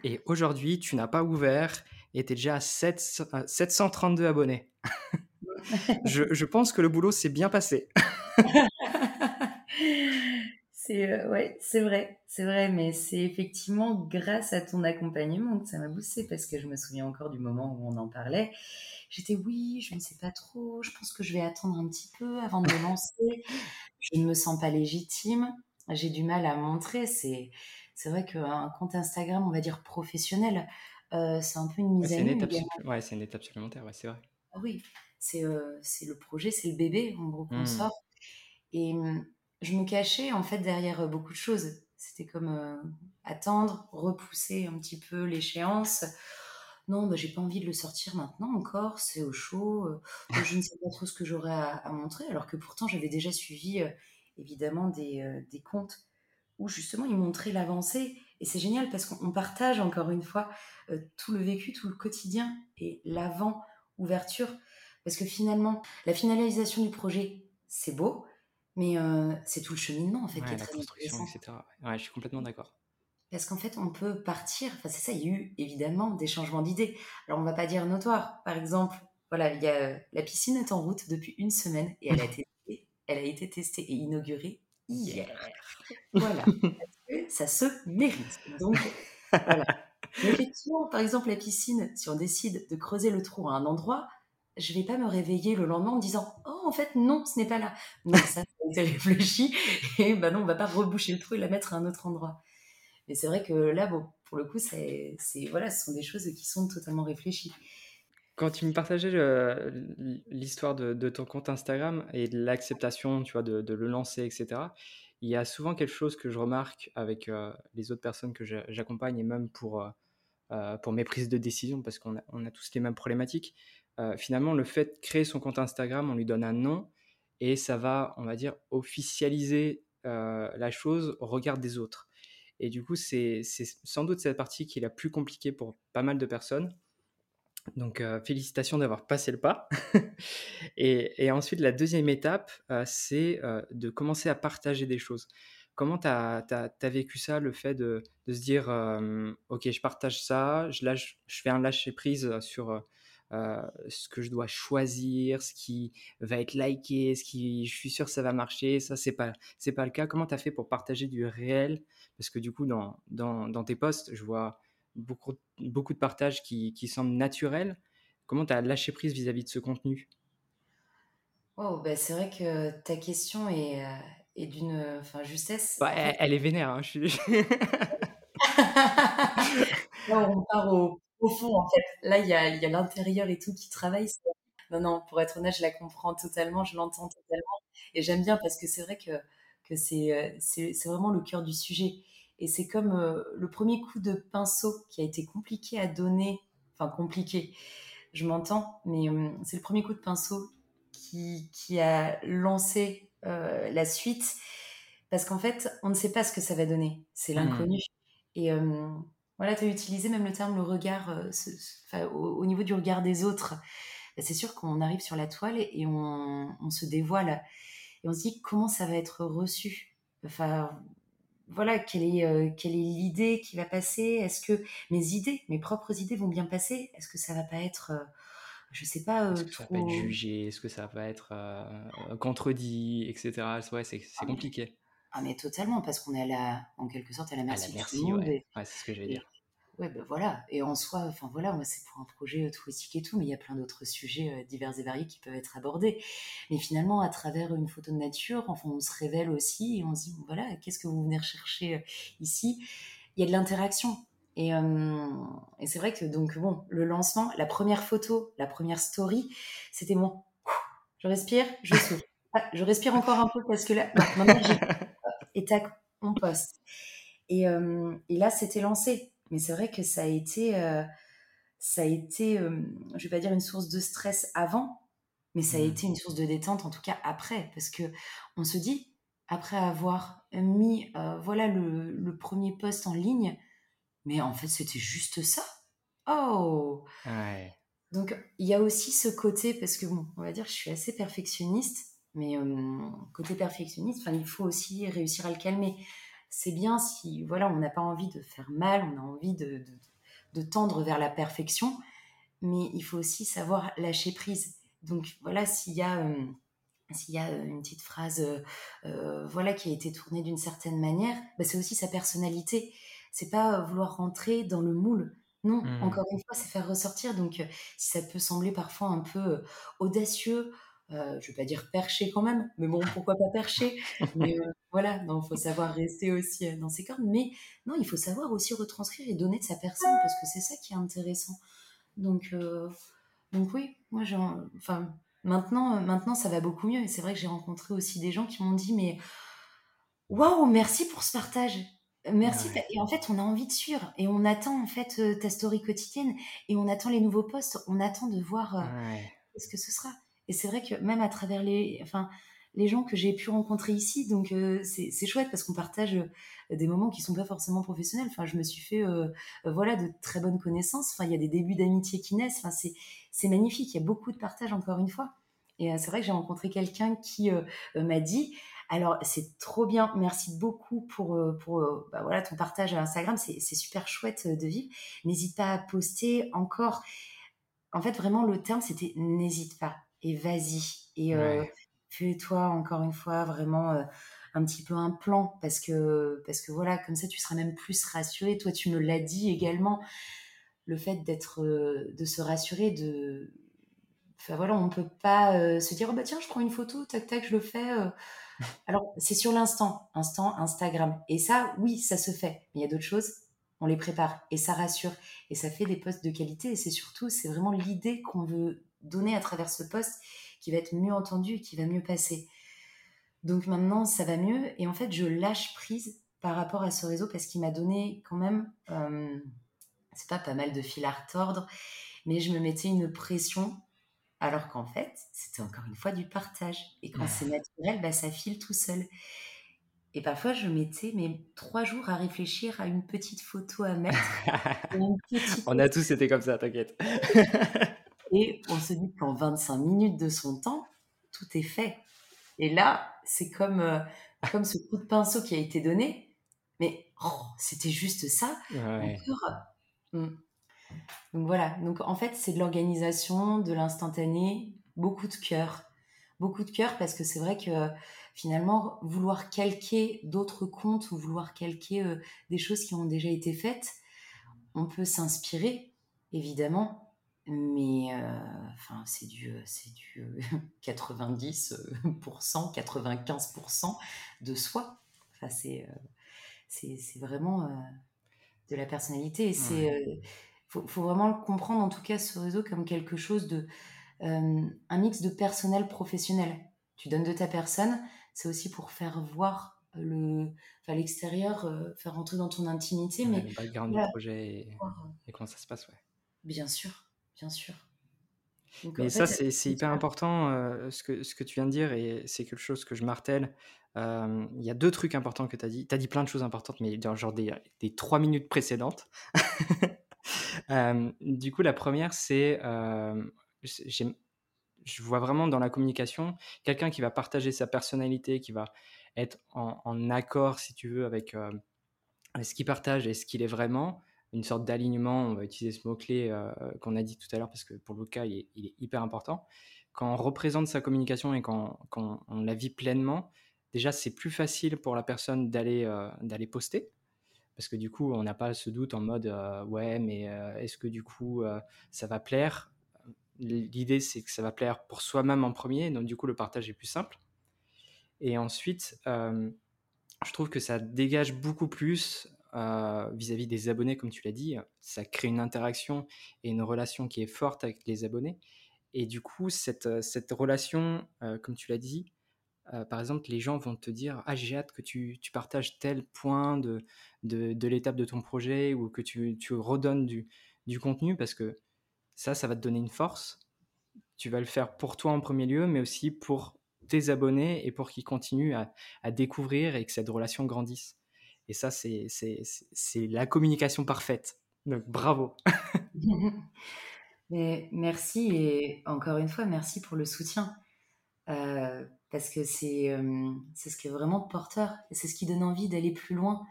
Et aujourd'hui, tu n'as pas ouvert et tu es déjà à 732 abonnés. je, pense que le boulot s'est bien passé. c'est euh, ouais, c'est vrai, c'est vrai, mais c'est effectivement grâce à ton accompagnement que ça m'a boosté parce que je me souviens encore du moment où on en parlait. J'étais oui, je ne sais pas trop, je pense que je vais attendre un petit peu avant de me lancer. Je ne me sens pas légitime j'ai du mal à montrer. C'est, c'est vrai qu'un compte Instagram, on va dire professionnel, c'est un peu une mise à nu. Ouais, c'est une étape supplémentaire, ouais, c'est vrai. Ah oui, c'est c'est le projet, c'est le bébé, en gros, qu'on mmh. sort. Et mmh, je me cachais, en fait, derrière beaucoup de choses. C'était comme attendre, repousser un petit peu l'échéance. Non, bah, j'ai pas envie de le sortir maintenant encore, c'est au chaud. je ne sais pas trop ce que j'aurais à, montrer, alors que pourtant j'avais déjà suivi évidemment des, des comptes où justement ils montraient l'avancée. Et c'est génial parce qu'on partage encore une fois tout le vécu, tout le quotidien et l'avant-ouverture. Parce que finalement, la finalisation du projet, c'est beau, mais c'est tout le cheminement en fait qui est très construction, etc. Ouais, je suis complètement d'accord. Parce qu'en fait, on peut partir. Enfin, c'est ça. Il y a eu évidemment des changements d'idées. Alors, on va pas dire notoire. Par exemple, voilà, il y a la piscine est en route depuis une semaine et elle a été, elle a été testée et inaugurée hier. Voilà. ça se mérite. Donc, voilà. effectivement, par exemple, la piscine, si on décide de creuser le trou à un endroit, je vais pas me réveiller le lendemain en disant oh en fait non ce n'est pas là non ça, été réfléchi et ben non on va pas reboucher le trou et la mettre à un autre endroit. Mais c'est vrai que là bon pour le coup c'est voilà ce sont des choses qui sont totalement réfléchies. Quand tu me partageais l'histoire de, ton compte Instagram et de l'acceptation tu vois de, le lancer etc il y a souvent quelque chose que je remarque avec euh, les autres personnes que j'accompagne et même pour euh, euh, pour mes prises de décision parce qu'on a, on a tous les mêmes problématiques. Euh, finalement, le fait de créer son compte Instagram, on lui donne un nom et ça va, on va dire, officialiser euh, la chose au regard des autres. Et du coup, c'est sans doute cette partie qui est la plus compliquée pour pas mal de personnes. Donc, euh, félicitations d'avoir passé le pas. et, ensuite, la deuxième étape, c'est de commencer à partager des choses. Comment tu as, vécu ça, le fait de, se dire, OK, je partage ça, je, lâche, je fais un lâcher-prise sur euh, ce que je dois choisir, ce qui va être liké, ce qui, je suis sûr que ça va marcher. Ça, c'est pas, c'est pas le cas. Comment tu as fait pour partager du réel? Parce que du coup, dans, dans, dans, tes posts, je vois beaucoup, beaucoup de partages qui, qui semblent naturels. Comment tu as lâché prise vis-à-vis de ce contenu? Oh, bah c'est vrai que ta question est, euh, est d'une enfin, justesse. Bah, elle, est vénère. Hein, je suis... on part au, au fond, en fait. Là, il y a, y a l'intérieur et tout qui travaille. Non, non, pour être honnête, je la comprends totalement, je l'entends totalement. Et j'aime bien parce que c'est vrai que, que c'est, euh, c'est, c'est vraiment le cœur du sujet. Et c'est comme euh, le premier coup de pinceau qui a été compliqué à donner, enfin compliqué, je m'entends, mais euh, c'est le premier coup de pinceau qui, qui a lancé la suite. Parce qu'en fait, on ne sait pas ce que ça va donner. C'est mmh. l'inconnu. Et voilà, tu as utilisé même le terme le regard, euh, au, niveau du regard des autres. Bah, c'est sûr qu'on arrive sur la toile et, on, se dévoile et on se dit comment ça va être reçu? Enfin, voilà, quelle est, euh, quelle est l'idée qui va passer? Est-ce que mes idées, mes propres idées vont bien passer? Est-ce que ça va pas être, euh, je sais pas, Est-ce que ça va être jugé? Est-ce que ça va être contredit, etc. Ouais, c'est ah, compliqué. Ah, mais totalement, parce qu'on est à la, en quelque sorte à la merci, à la merci ouais. c'est ce que j'allais dire. Ouais, ben voilà. Et en soi, enfin voilà, moi c'est pour un projet euh, touristique et tout, mais il y a plein d'autres sujets euh, divers et variés qui peuvent être abordés. Mais finalement, à travers une photo de nature, enfin, on se révèle aussi et on se dit, voilà, qu'est-ce que vous venez rechercher euh, ici? Il y a de l'interaction. Et, et c'est vrai que donc bon, le lancement, la première photo, la première story, c'était bon. Je respire, je souffle. Ah, je respire encore un peu parce que là, maintenant j'ai et tac, on poste. Et, euh, et là, c'était lancé. Mais c'est vrai que ça a été, euh, ça a été, euh, je vais pas dire une source de stress avant, mais ça a mmh. été une source de détente en tout cas après, parce que on se dit après avoir mis, voilà le, le, premier post en ligne, mais en fait c'était juste ça. Oh. Donc il y a aussi ce côté parce que bon, on va dire, je suis assez perfectionniste mais côté perfectionniste, il faut aussi réussir à le calmer. C'est bien si voilà, on n'a pas envie de faire mal, on a envie de, de, tendre vers la perfection, mais il faut aussi savoir lâcher prise. Donc voilà, s'il y a s'il y a une petite phrase voilà qui a été tournée d'une certaine manière, bah, c'est aussi sa personnalité. C'est pas vouloir rentrer dans le moule. Non, mmh. encore une fois, c'est faire ressortir. Donc, si ça peut sembler parfois un peu audacieux, euh, je vais pas dire perché quand même, mais bon, pourquoi pas perché? Mais euh, voilà, il faut savoir rester aussi euh, dans ses cordes. Mais non, il faut savoir aussi retranscrire et donner de sa personne parce que c'est ça qui est intéressant. Donc, donc oui, moi, enfin, maintenant, maintenant, ça va beaucoup mieux. Et c'est vrai que j'ai rencontré aussi des gens qui m'ont dit, mais waouh, merci pour ce partage. Merci. Et en fait, on a envie de suivre et on attend en fait ta story quotidienne et on attend les nouveaux posts. On attend de voir ce que ce sera. Et c'est vrai que même à travers les, enfin, les gens que j'ai pu rencontrer ici, donc euh, c'est chouette parce qu'on partage euh, des moments qui sont pas forcément professionnels. Enfin, je me suis fait, euh, voilà, de très bonnes connaissances. Enfin, il y a des débuts d'amitié qui naissent. Enfin, c'est magnifique. Il y a beaucoup de partage encore une fois. Et c'est vrai que j'ai rencontré quelqu'un qui m'a dit, alors c'est trop bien, merci beaucoup pour, pour bah, voilà, ton partage à Instagram, c'est super chouette de vivre. N'hésite pas à poster encore. En fait, vraiment, le terme, c'était n'hésite pas et vas-y. Et euh, fais-toi encore une fois vraiment euh, un petit peu un plan parce que, parce que voilà, comme ça tu seras même plus rassuré. Toi, tu me l'as dit également, le fait d'être, euh, de se rassurer, de. Enfin voilà, on ne peut pas se dire, oh, bah tiens, je prends une photo, tac, tac, je le fais. Alors, c'est sur l'instant, instant Instagram. Et ça, oui, ça se fait. Mais il y a d'autres choses, on les prépare et ça rassure et ça fait des posts de qualité. Et c'est surtout, c'est vraiment l'idée qu'on veut donner à travers ce poste qui va être mieux entendu et qui va mieux passer. Donc maintenant, ça va mieux. Et en fait, je lâche prise par rapport à ce réseau parce qu'il m'a donné quand même, euh, c'est pas pas mal de fil à retordre, mais je me mettais une pression alors qu'en fait, c'était encore une fois du partage. Et quand c'est naturel, bah, ça file tout seul. Et parfois, je mettais mes trois jours à réfléchir à une petite photo à mettre. On a tous été comme ça, t'inquiète. Et on se dit qu'en 25 minutes de son temps, tout est fait. Et là, c'est comme, euh, comme ce coup de pinceau qui a été donné. Mais oh, c'était juste ça. Hmm. Donc voilà. Donc en fait, c'est de l'organisation, de l'instantané, beaucoup de cœur. Beaucoup de cœur parce que c'est vrai que finalement, vouloir calquer d'autres comptes ou vouloir calquer euh, des choses qui ont déjà été faites, on peut s'inspirer, évidemment, mais euh, enfin c'est du c'est du 90%, 95% de soi. Enfin c'est euh, c'est vraiment euh, de la personnalité. Et c'est faut, faut, vraiment le comprendre en tout cas ce réseau comme quelque chose de un mix de personnel professionnel. Tu donnes de ta personne, c'est aussi pour faire voir le enfin, l'extérieur, faire rentrer dans ton intimité, mais le background du projet et, et, comment ça se passe, ouais. Bien sûr bien sûr. Mais ça, c'est hyper important euh, ce, que, ce que tu viens de dire et c'est quelque chose que je martèle. Il y a deux trucs importants que tu as dit. Tu as dit plein de choses importantes, mais dans genre des, des trois minutes précédentes. du coup, la première, c'est. je vois vraiment dans la communication quelqu'un qui va partager sa personnalité, qui va être en, en accord, si tu veux, avec ce qu'il partage et ce qu'il est vraiment une sorte d'alignement, on va utiliser ce mot-clé euh, qu'on a dit tout à l'heure parce que pour le cas, il est, hyper important. Quand on représente sa communication et quand, on la vit pleinement, déjà, c'est plus facile pour la personne d'aller euh, d'aller poster parce que du coup, on n'a pas ce doute en mode euh, ouais, mais est-ce que du coup, ça va plaire? L'idée, c'est que ça va plaire pour soi-même en premier, donc du coup, le partage est plus simple. Et ensuite, je trouve que ça dégage beaucoup plus euh, vis-à-vis des abonnés, comme tu l'as dit. Ça crée une interaction et une relation qui est forte avec les abonnés. Et du coup, cette, euh, cette relation, euh, comme tu l'as dit, par exemple, les gens vont te dire Ah, j'ai hâte que tu, tu, partages tel point de, de, de l'étape de ton projet ou que tu, tu redonnes du, du, contenu parce que ça, ça va te donner une force. Tu vas le faire pour toi en premier lieu, mais aussi pour tes abonnés et pour qu'ils continuent à, à découvrir et que cette relation grandisse. Et ça, c'est la communication parfaite. Donc, bravo. Mais merci et encore une fois, merci pour le soutien. Euh, parce que c'est euh, ce qui est vraiment porteur et c'est ce qui donne envie d'aller plus loin.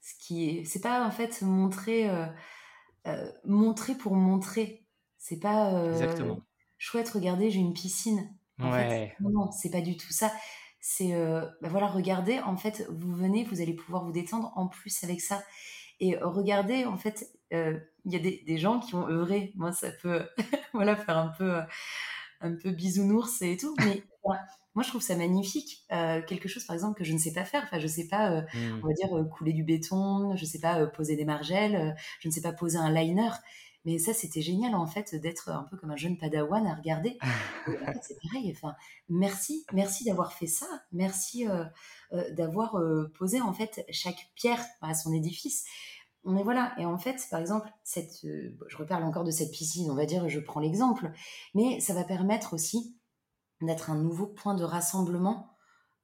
Ce qui c'est pas en fait montrer euh, montrer pour montrer. C'est pas Exactement. chouette. Regardez, j'ai une piscine. En ouais. fait, non, c'est pas du tout ça c'est euh, bah voilà, regardez, en fait, vous venez, vous allez pouvoir vous détendre en plus avec ça. Et regardez, en fait, euh, il y a des, des, gens qui ont œuvré. Moi, ça peut voilà, faire un peu un peu bisounours et tout. Mais moi, je trouve ça magnifique. quelque chose, par exemple, que je ne sais pas faire. Enfin, je ne sais pas, mmh. on va dire, couler du béton, je ne sais pas poser des margelles, je ne sais pas poser un liner. Mais ça, c'était génial, en fait, d'être un peu comme un jeune padawan à regarder. c'est pareil. Enfin, merci, merci d'avoir fait ça. Merci d'avoir posé, en fait, chaque pierre à son édifice. Mais voilà, et en fait, par exemple, cette, je reparle encore de cette piscine, on va dire, je prends l'exemple, mais ça va permettre aussi d'être un nouveau point de rassemblement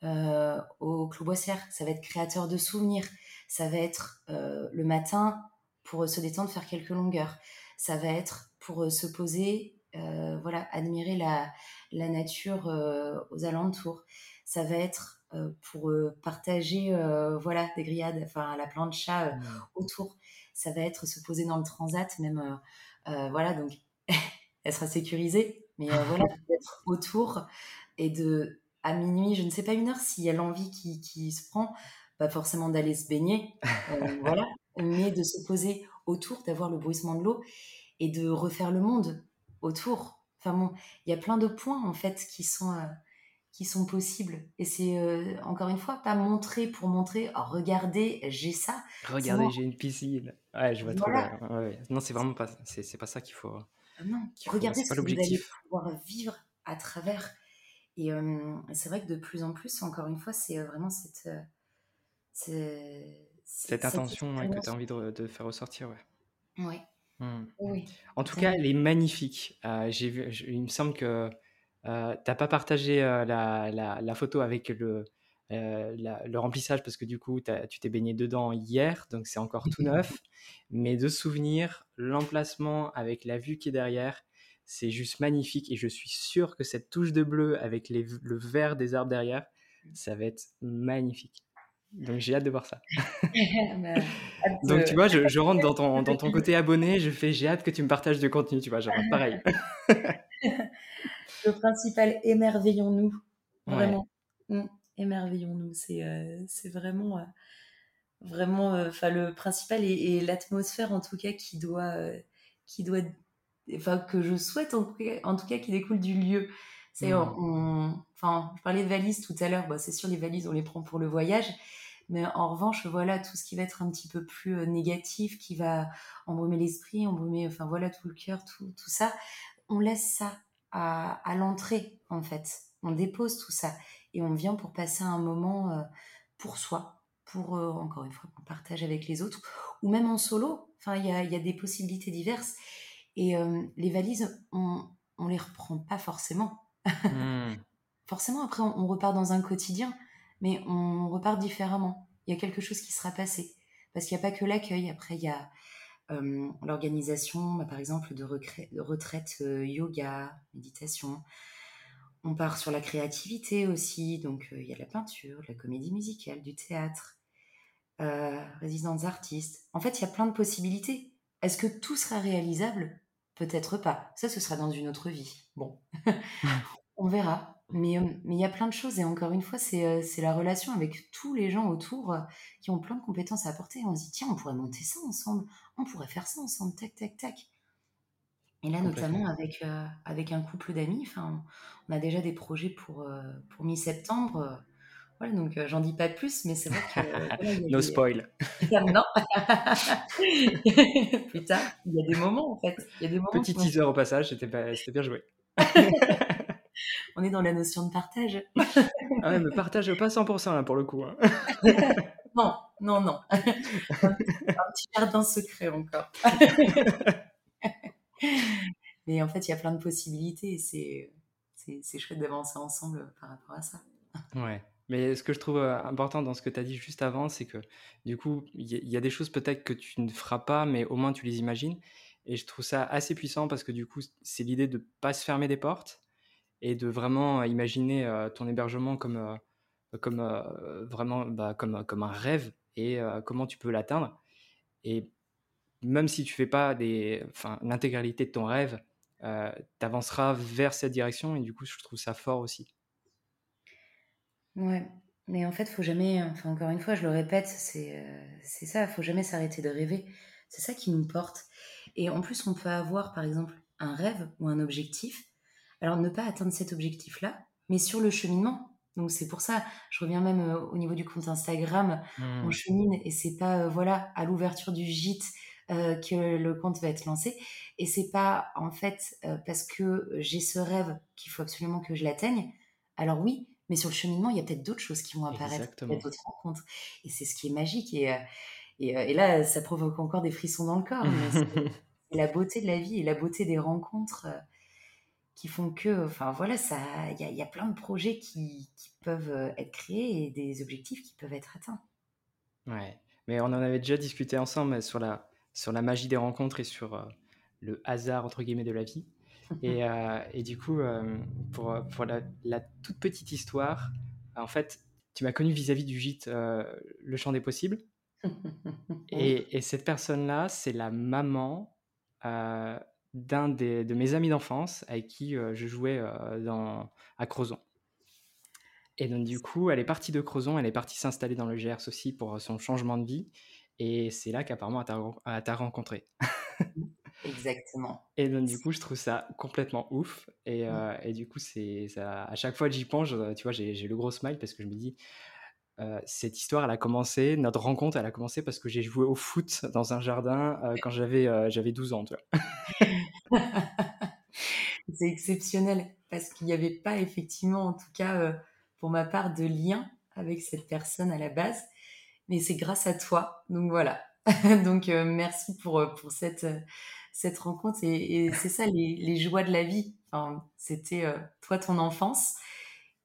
euh, au Clos Boissière. Ça va être créateur de souvenirs. Ça va être euh, le matin pour se détendre, faire quelques longueurs. Ça va être pour euh, se poser, voilà, admirer la, la nature aux alentours. Ça va être pour partager, voilà, des grillades, enfin la plancha mmh. autour. Ça va être se poser dans le transat, même, voilà, donc elle sera sécurisée mais euh, voilà, d'être autour et de, à minuit, je ne sais pas une heure, s'il y a l'envie qui, qui, se prend, pas forcément d'aller se baigner, euh, voilà, mais de se poser autour, d'avoir le bruissement de l'eau et de refaire le monde autour. Enfin bon, il y a plein de points en fait qui sont, euh, qui sont possibles. Et c'est encore une fois pas montrer pour montrer, oh, regardez, j'ai ça. Regardez, j'ai une piscine. Ouais, je vois trop bien. Non, c'est vraiment pas, c'est pas ça qu'il faut. Ah non, regardez ce que vous allez pouvoir vivre à travers. Et c'est vrai que de plus en plus, encore une fois, c'est vraiment cette, cette, intention que tu as envie de, faire ressortir. Ouais. Mmh. Oui. En tout cas, elle est magnifique. Euh, j'ai vu, il me semble que euh, tu n'as pas partagé euh, la, la, la, photo avec le, le remplissage parce que du coup, tu t'es baigné dedans hier, donc c'est encore tout neuf. Mais de souvenir, l'emplacement avec la vue qui est derrière, c'est juste magnifique et je suis sûr que cette touche de bleu avec le vert des arbres derrière, ça va être magnifique. Donc j'ai hâte de voir ça. Bah, Donc tu vois, je, rentre dans ton, dans ton côté abonné, je fais j'ai hâte que tu me partages du contenu, tu vois, genre pareil. le principal, émerveillons-nous. Vraiment. Mmh, émerveillons-nous. C'est euh, c'est vraiment, euh, vraiment, euh, enfin le principal et, l'atmosphère en tout cas qui doit, qui doit enfin que je souhaite en tout cas, qui découle du lieu. C'est, mmh. enfin, je parlais de valises tout à l'heure. Bah, c'est sûr, les valises, on les prend pour le voyage. Mais en revanche, voilà, tout ce qui va être un petit peu plus euh, négatif, qui va embrumer l'esprit, embrumer, enfin voilà, tout le cœur, tout, tout ça, on laisse ça à, à l'entrée, en fait. On dépose tout ça et on vient pour passer un moment euh, pour soi, pour, euh, encore une fois, qu'on partage avec les autres, ou même en solo. Enfin, il y a, y a, des possibilités diverses. Et les valises, on ne les reprend pas forcément. Mmh. forcément, après, on, repart dans un quotidien, mais on repart différemment. Il y a quelque chose qui sera passé. Parce qu'il n'y a pas que l'accueil. Après, il y a l'organisation, bah, par exemple, de, retraite yoga, méditation. On part sur la créativité aussi. Donc, il y a la peinture, la comédie musicale, du théâtre, résidence artistes. En fait, il y a plein de possibilités. Est-ce que tout sera réalisable? Peut-être pas. Ça, ce sera dans une autre vie. Bon, on verra. Mais mais il y a plein de choses. Et encore une fois, c'est la relation avec tous les gens autour qui ont plein de compétences à apporter. On se dit, tiens, on pourrait monter ça ensemble. On pourrait faire ça ensemble. Tac, tac, tac. Et là, notamment avec, avec un couple d'amis, on a déjà des projets pour, pour mi-septembre. Voilà, donc j'en dis pas plus, mais c'est vrai que. no spoil. non. Putain, il y a des moments en fait. Il y a des moments Petit teaser au passage, c'était bien joué. On est dans la notion de partage. ah ouais, mais partage pas 100% là pour le coup. Hein. non, non, non. Un, petit jardin secret encore. mais en fait, il y a plein de possibilités c'est chouette d'avancer ensemble par rapport à ça. Ouais. Mais ce que je trouve important dans ce que tu as dit juste avant, c'est que du coup, il y, a des choses peut-être que tu ne feras pas, mais au moins tu les imagines. Et je trouve ça assez puissant parce que du coup, c'est l'idée de ne pas se fermer des portes et de vraiment imaginer ton hébergement comme, comme vraiment bah, comme, comme un rêve et comment tu peux l'atteindre. Et même si tu fais pas des, l'intégralité de ton rêve, tu avanceras vers cette direction et du coup, je trouve ça fort aussi. Ouais, mais en fait, faut jamais, enfin encore une fois, je le répète, c'est euh, c'est ça, faut jamais s'arrêter de rêver. C'est ça qui nous porte. Et en plus, on peut avoir, par exemple, un rêve ou un objectif Alors, ne pas atteindre cet objectif-là, mais sur le cheminement. Donc, c'est pour ça, je reviens même euh, au niveau du compte Instagram, on mmh. chemine et c'est pas, euh, voilà, à l'ouverture du gîte euh, que le compte va être lancé. Et c'est pas, en fait, parce que j'ai ce rêve qu'il faut absolument que je l'atteigne. Alors, oui, mais sur le cheminement, il y a peut-être d'autres choses qui vont apparaître, peut-être d'autres rencontres. Et c'est ce qui est magique. Et, et, et, là, ça provoque encore des frissons dans le corps. c'est la beauté de la vie et la beauté des rencontres qui font que, enfin voilà, ça, il y, a plein de projets qui, peuvent euh, être créés et des objectifs qui peuvent être atteints. Ouais, mais on en avait déjà discuté ensemble sur la, sur la magie des rencontres et sur euh, le hasard entre guillemets de la vie. Et, euh, et, du coup, pour, pour la, toute petite histoire, en fait, tu m'as connu vis-à-vis du gîte Le Champ des Possibles. et, et, cette personne-là, c'est la maman d'un de mes amis d'enfance avec qui euh, je jouais euh, dans, à Crozon. Et donc, du coup, elle est partie de Crozon, elle est partie s'installer dans le Gers aussi pour son changement de vie. Et c'est là qu'apparemment elle t'a rencontré. Exactement. Et donc, du coup, je trouve ça complètement ouf. Et, mmh. euh, et du coup, c'est à chaque fois que j'y pense, tu vois, j'ai le gros smile parce que je me dis, cette histoire, elle a commencé, notre rencontre, elle a commencé parce que j'ai joué au foot dans un jardin quand j'avais j'avais 12 ans. c'est exceptionnel parce qu'il n'y avait pas effectivement, en tout cas pour ma part, de lien avec cette personne à la base. Mais c'est grâce à toi. Donc voilà. Donc merci pour, pour cette, cette rencontre. Et, c'est ça les, les, joies de la vie. Enfin, C'était toi, ton enfance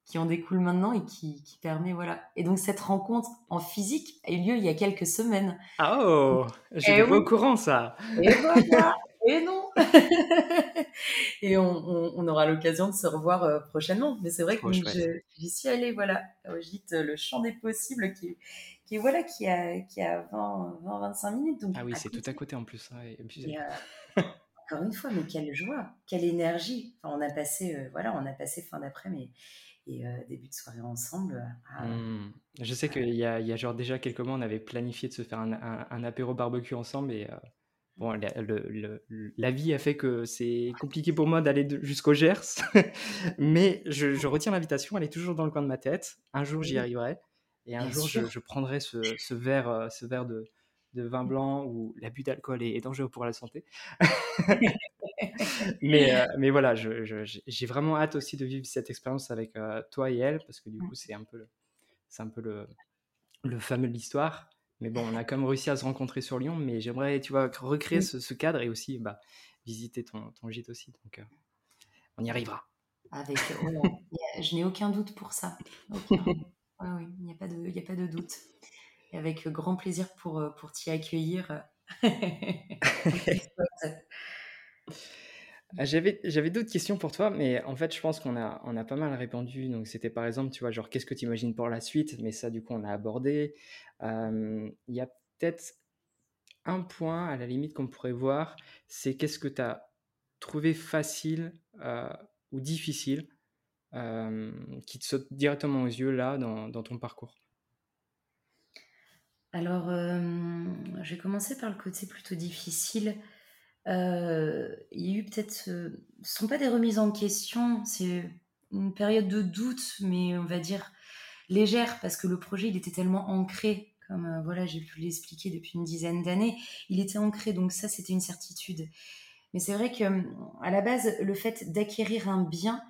qui en découle maintenant et qui, qui, permet voilà. Et donc cette rencontre en physique a eu lieu il y a quelques semaines. Ah oh, je suis pas au courant ça. Et voilà. et non. et on, on, aura l'occasion de se revoir euh, prochainement. Mais c'est vrai que j'y suis allée voilà au gîte le champ des possibles qui qui voilà qui a qui a 20 20 25 minutes donc Ah oui, c'est tout à côté en plus. Hein, et, euh, encore une fois, mais quelle joie, quelle énergie. Enfin, on a passé, euh, voilà, on a passé fin d'après, mais et euh, début de soirée ensemble. Ah, mmh. Je sais qu'il y a, il y a genre déjà quelques mois, on avait planifié de se faire un, un, apéro barbecue ensemble et euh, bon, le, la vie a fait que c'est compliqué pour moi d'aller jusqu'au Gers, mais je, je retiens l'invitation, elle est toujours dans le coin de ma tête. Un jour, j'y arriverai et un jour, je, je, prendrai ce, ce verre, ce verre de, de vin blanc où l'abus d'alcool est, dangereux pour la santé. mais, euh, mais voilà, j'ai vraiment hâte aussi de vivre cette expérience avec euh, toi et elle, parce que du coup, c'est un peu le, un peu le, le fameux de l'histoire. Mais bon, on a quand même réussi à se rencontrer sur Lyon, mais j'aimerais, tu vois, recréer ce, cadre et aussi bah, visiter ton, ton gîte aussi. Donc, euh, on y arrivera. Avec, je n'ai aucun doute pour ça. oui, il n'y a, a pas de doute avec grand plaisir pour, euh, pour t'y accueillir. Ah, j'avais, j'avais d'autres questions pour toi, mais en fait, je pense qu'on a, on a pas mal répondu. Donc, c'était par exemple, tu vois, genre, qu'est-ce que tu imagines pour la suite? Mais ça, du coup, on a abordé. Il y a peut-être un point, à la limite, qu'on pourrait voir c'est qu'est-ce que tu as trouvé facile euh, ou difficile qui te saute directement aux yeux là dans, dans ton parcours? Alors, euh, je vais commencer par le côté plutôt difficile. Euh, il y a eu peut-être, ce ne sont pas des remises en question, c'est une période de doute, mais on va dire légère, parce que le projet, il était tellement ancré, comme euh, voilà, j'ai pu l'expliquer depuis une dizaine d'années, il était ancré, donc ça, c'était une certitude. Mais c'est vrai que à la base, le fait d'acquérir un bien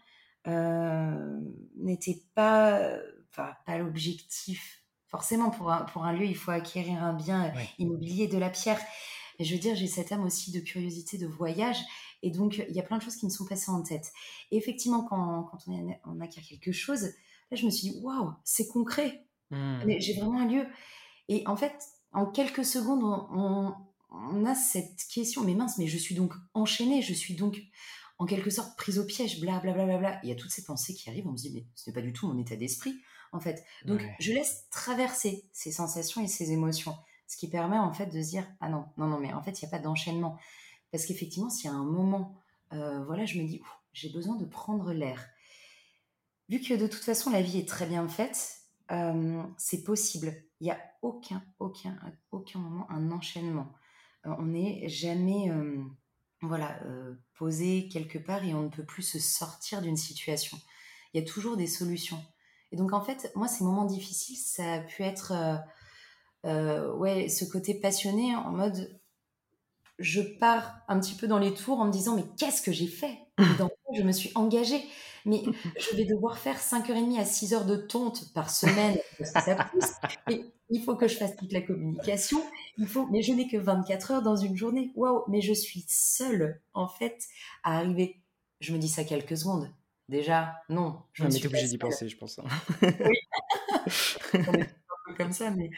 n'était pas, pas l'objectif Forcément, pour un, pour un lieu, il faut acquérir un bien immobilier, de la pierre. Mais je veux dire, j'ai cette âme aussi de curiosité, de voyage. Et donc, il y a plein de choses qui me sont passées en tête. Et effectivement, quand, quand on, on, acquiert quelque chose, là, je me suis dit, waouh, c'est concret. Mmh. J'ai vraiment un lieu. Et en fait, en quelques secondes, on, on, a cette question, mais mince, mais je suis donc enchaînée, je suis donc en quelque sorte prise au piège, blablabla. Bla, bla, bla, Il y a toutes ces pensées qui arrivent, on se dit, mais ce n'est pas du tout mon état d'esprit en fait. Donc, je laisse traverser ces sensations et ces émotions, ce qui permet en fait de se dire ah non, non, non, mais en fait, il n'y a pas d'enchaînement. Parce qu'effectivement, s'il y a un moment, euh, voilà, je me dis j'ai besoin de prendre l'air. Vu que de toute façon, la vie est très bien faite, euh, c'est possible. Il n'y a aucun, aucun, aucun moment un enchaînement. Euh, on n'est jamais voilà, posé quelque part et on ne peut plus se sortir d'une situation. Il y a toujours des solutions. Et donc, en fait, moi, ces moments difficiles, ça a pu être, ouais, ce côté passionné en mode, je pars un petit peu dans les tours en me disant, mais qu'est-ce que j'ai fait? Dans quoi je me suis engagée mais je vais devoir faire 5h30 à 6h de tonte par semaine parce que ça pousse. Et il faut que je fasse toute la communication. Il faut, mais je n'ai que 24 heures dans une journée. Waouh, mais je suis seule en fait à arriver. Je me dis ça quelques secondes. Déjà, non. Je mais obligé d'y penser, je pense. Hein. oui. On est un peu comme ça, mais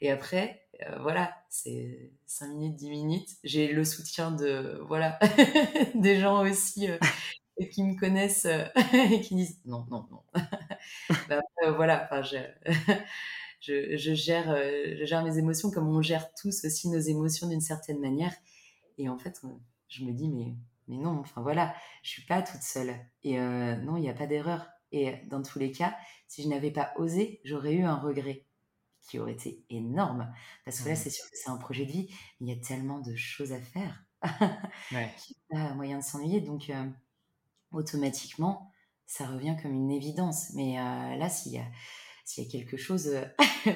et après, euh, voilà, c'est 5 minutes, 10 minutes. J'ai le soutien de voilà des gens aussi euh, qui me connaissent euh, et qui disent non, non, non. bah, voilà, enfin, je, je, je, gère, je gère mes émotions comme on gère tous aussi nos émotions d'une certaine manière. Et en fait, je me dis, mais, mais non, enfin voilà, je suis pas toute seule. Et euh, non, il n'y a pas d'erreur. Et dans tous les cas, si je n'avais pas osé, j'aurais eu un regret qui aurait été énorme. Parce que là, mmh. c'est sûr que c'est un projet de vie, il y a tellement de choses à faire. ouais. Il a moyen de s'ennuyer. Donc, automatiquement, ça revient comme une évidence. Mais euh, là, s'il y, a, s'il y a quelque chose, euh,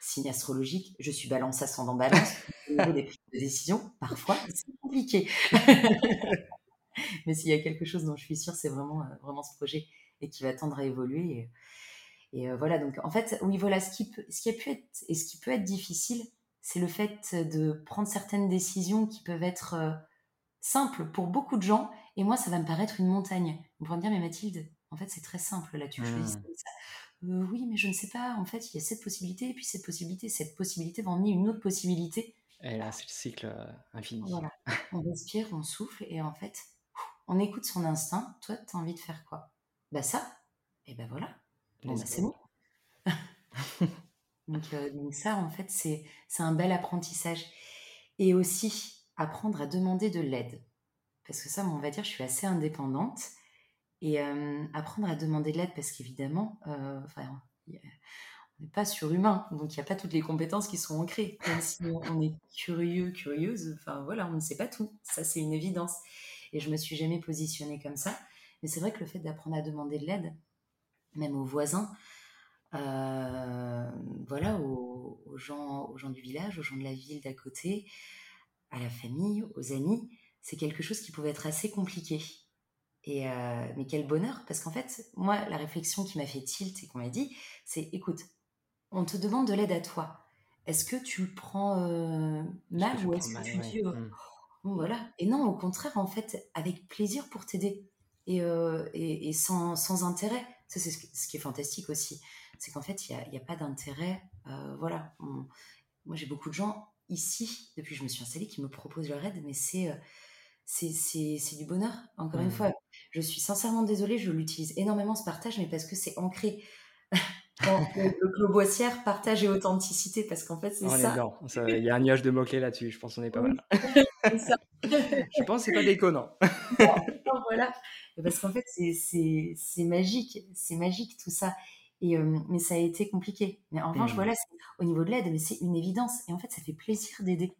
signe astrologique, je suis balance ascendant balance, niveau des prises de décision, parfois, c'est compliqué. Mais s'il y a quelque chose dont je suis sûre, c'est vraiment, euh, vraiment ce projet et qui va tendre à évoluer. Et, et voilà, donc en fait, oui, voilà, ce qui, peut, ce qui a pu être et ce qui peut être difficile, c'est le fait de prendre certaines décisions qui peuvent être simples pour beaucoup de gens et moi, ça va me paraître une montagne. Ils vont me dire, mais Mathilde, en fait, c'est très simple, là, tu choisis mmh. ça. Euh, oui, mais je ne sais pas, en fait, il y a cette possibilité, et puis cette possibilité, cette possibilité va emmener une autre possibilité. Et là, c'est le cycle euh, infini. Voilà. On respire, on souffle, et en fait, on écoute son instinct. Toi, tu as envie de faire quoi? Bah ça, et ben voilà. Bon, bah, c'est bon. donc, euh, donc, ça, en fait, c'est un bel apprentissage. Et aussi, apprendre à demander de l'aide parce que ça, on va dire, je suis assez indépendante. Et apprendre à demander de l'aide, parce qu'évidemment, euh, enfin, pas surhumain, donc il n'y a pas toutes les compétences qui sont ancrées. Même si on est curieux, curieuse, enfin voilà, on ne sait pas tout. Ça, c'est une évidence. Et je me suis jamais positionnée comme ça. Mais c'est vrai que le fait d'apprendre à demander de l'aide, même aux voisins, euh, voilà, aux, gens, aux gens du village, aux gens de la ville d'à côté, à la famille, aux amis, c'est quelque chose qui pouvait être assez compliqué. Et euh, mais quel bonheur, parce qu'en fait, moi, la réflexion qui m'a fait tilt et qu'on m'a dit, c'est écoute, on te demande de l'aide à toi. Est-ce que tu le prends euh, mal ou est-ce que tu dis, euh, mmh. voilà. Et non, au contraire, en fait, avec plaisir pour t'aider et, et, sans, sans, intérêt. Ça, c'est ce, qui est fantastique aussi. C'est qu'en fait, il n'y a, a, pas d'intérêt. voilà. moi, j'ai beaucoup de gens ici, depuis que je me suis installée, qui me proposent leur aide, mais c'est c'est du bonheur. Encore une mmh. fois, je suis sincèrement désolée, je l'utilise énormément ce partage, mais parce que c'est ancré. le, club boissière, partage et authenticité, parce qu'en fait, c'est ça. Il y a un nuage de mots-clés là-dessus, je pense qu'on est pas mal. je pense que c'est pas déconnant. voilà. Parce qu'en fait, c'est magique, c'est magique tout ça. Et, mais ça a été compliqué. Mais en revanche, mmh. voilà, au niveau de l'aide, mais c'est une évidence. Et en fait, ça fait plaisir d'aider.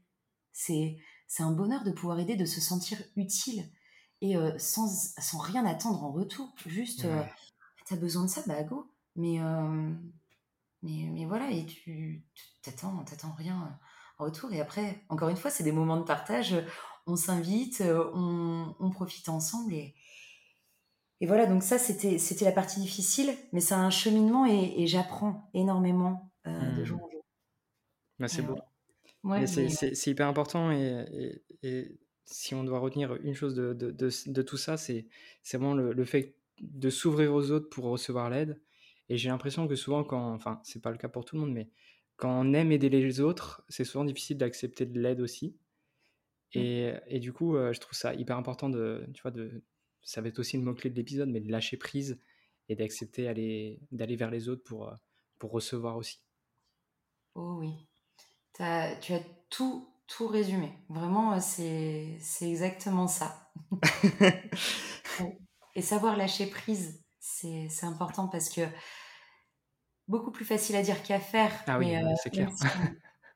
C'est un bonheur de pouvoir aider, de se sentir utile et euh, sans, sans, rien attendre en retour. Juste, euh, tu as besoin de ça, bah go. Mais, euh, mais, mais, voilà, et tu t'attends, t'attends rien en retour. Et après, encore une fois, c'est des moments de partage. On s'invite, on, on, profite ensemble. Et, et voilà, donc ça, c'était, c'était la partie difficile, mais c'est un cheminement et, j'apprends énormément de mmh. jour en jour. Bah, c'est beau c'est hyper important et, si on doit retenir une chose de, de, tout ça, c'est vraiment le, fait de s'ouvrir aux autres pour recevoir l'aide. Et j'ai l'impression que souvent, quand, enfin, c'est pas le cas pour tout le monde, mais quand on aime aider les autres, c'est souvent difficile d'accepter de l'aide aussi. Mmh. Et, et, du coup, euh, je trouve ça hyper important de, tu vois, de, ça va être aussi le mot-clé de l'épisode, mais de lâcher prise et d'accepter d'aller vers les autres pour, euh, pour recevoir aussi. Oh oui, tu as tout, tout résumé. Vraiment, euh, c'est exactement ça. et savoir lâcher prise, c'est important parce que beaucoup plus facile à dire qu'à faire. Ah oui, euh, c'est clair.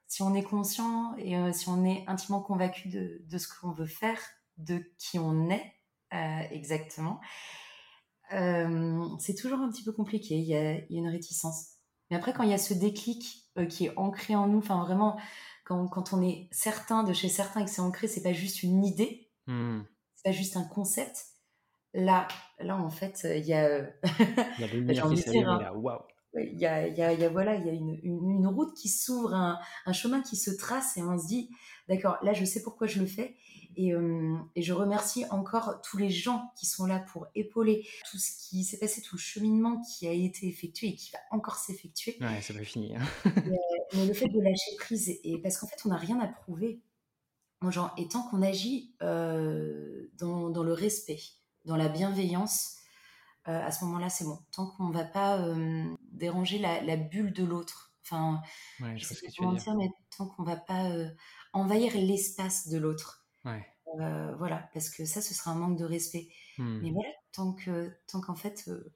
Si on, est conscient et euh, si on est intimement convaincu de, de ce qu'on veut faire, de qui on est exactement, c'est toujours un petit peu compliqué. Il y, a, une réticence. Mais après, quand il y a ce déclic qui est ancré en nous, enfin vraiment, quand, quand, on est certain de chez certains et que c'est ancré, c'est pas juste une idée, mmh. c'est pas juste un concept. Là, là en fait, il y a. il y a lumière qui s'allume là, waouh! Il y a, y, a, y a, voilà, il y a une, une, route qui s'ouvre, un, un, chemin qui se trace et on se dit, d'accord, là je sais pourquoi je le fais et, euh, et, je remercie encore tous les gens qui sont là pour épauler tout ce qui s'est passé, tout le cheminement qui a été effectué et qui va encore s'effectuer. Ouais, ça va finir. mais, le fait de lâcher prise, et parce qu'en fait, on n'a rien à prouver. Genre, et tant qu'on agit euh, dans, dans, le respect, dans la bienveillance, euh, à ce moment-là, c'est bon. Tant qu'on ne va pas déranger la, la, bulle de l'autre. Enfin, ouais, je sais pas comment dire, mais tant qu'on ne va pas envahir l'espace de l'autre. Euh, voilà, parce que ça, ce sera un manque de respect. Hmm. Mais voilà, tant que tant qu'en fait, euh,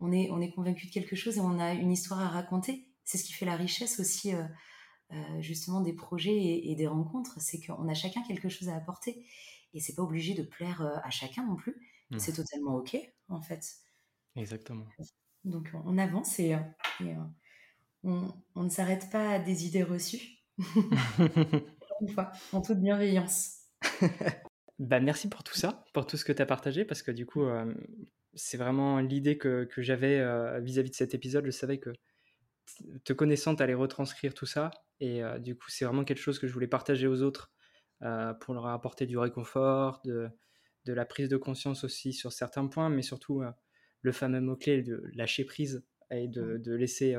on est on est convaincu de quelque chose et on a une histoire à raconter, c'est ce qui fait la richesse aussi. Euh, justement des projets et, des rencontres, c'est qu'on a chacun quelque chose à apporter et c'est pas obligé de plaire à chacun non plus. Hmm. C'est totalement ok en fait. Exactement. Donc on avance et, on, on, ne s'arrête pas à des idées reçues. une fois, en toute bienveillance. bah, merci pour tout ça, pour tout ce que tu as partagé, parce que du coup, euh, c'est vraiment l'idée que, que j'avais euh, vis-à-vis de cet épisode. Je savais que te connaissant, tu allais retranscrire tout ça. Et euh, du coup, c'est vraiment quelque chose que je voulais partager aux autres pour leur apporter du réconfort, de, de, la prise de conscience aussi sur certains points, mais surtout le fameux mot-clé de lâcher prise et de, de laisser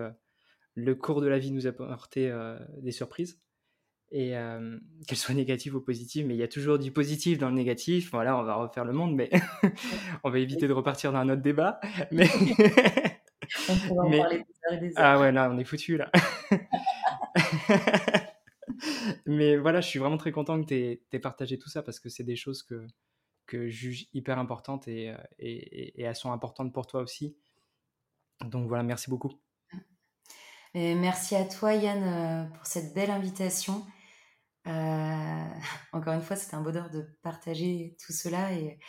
le cours de la vie nous apporter des surprises et qu'elle soit négative ou positive, mais il y a toujours du positif dans le négatif. Voilà, on va refaire le monde, mais on va éviter de repartir dans un autre débat. Mais, on pourra en parler des Ah ouais, là, on est foutu là. mais voilà, je suis vraiment très content que tu aies, partagé tout ça parce que c'est des choses que, que je juge hyper importantes et, et, et, elles sont importantes pour toi aussi. Donc voilà, merci beaucoup. Et merci à toi Yann pour cette belle invitation. Euh, encore une fois, c'est un bonheur de partager tout cela. Et,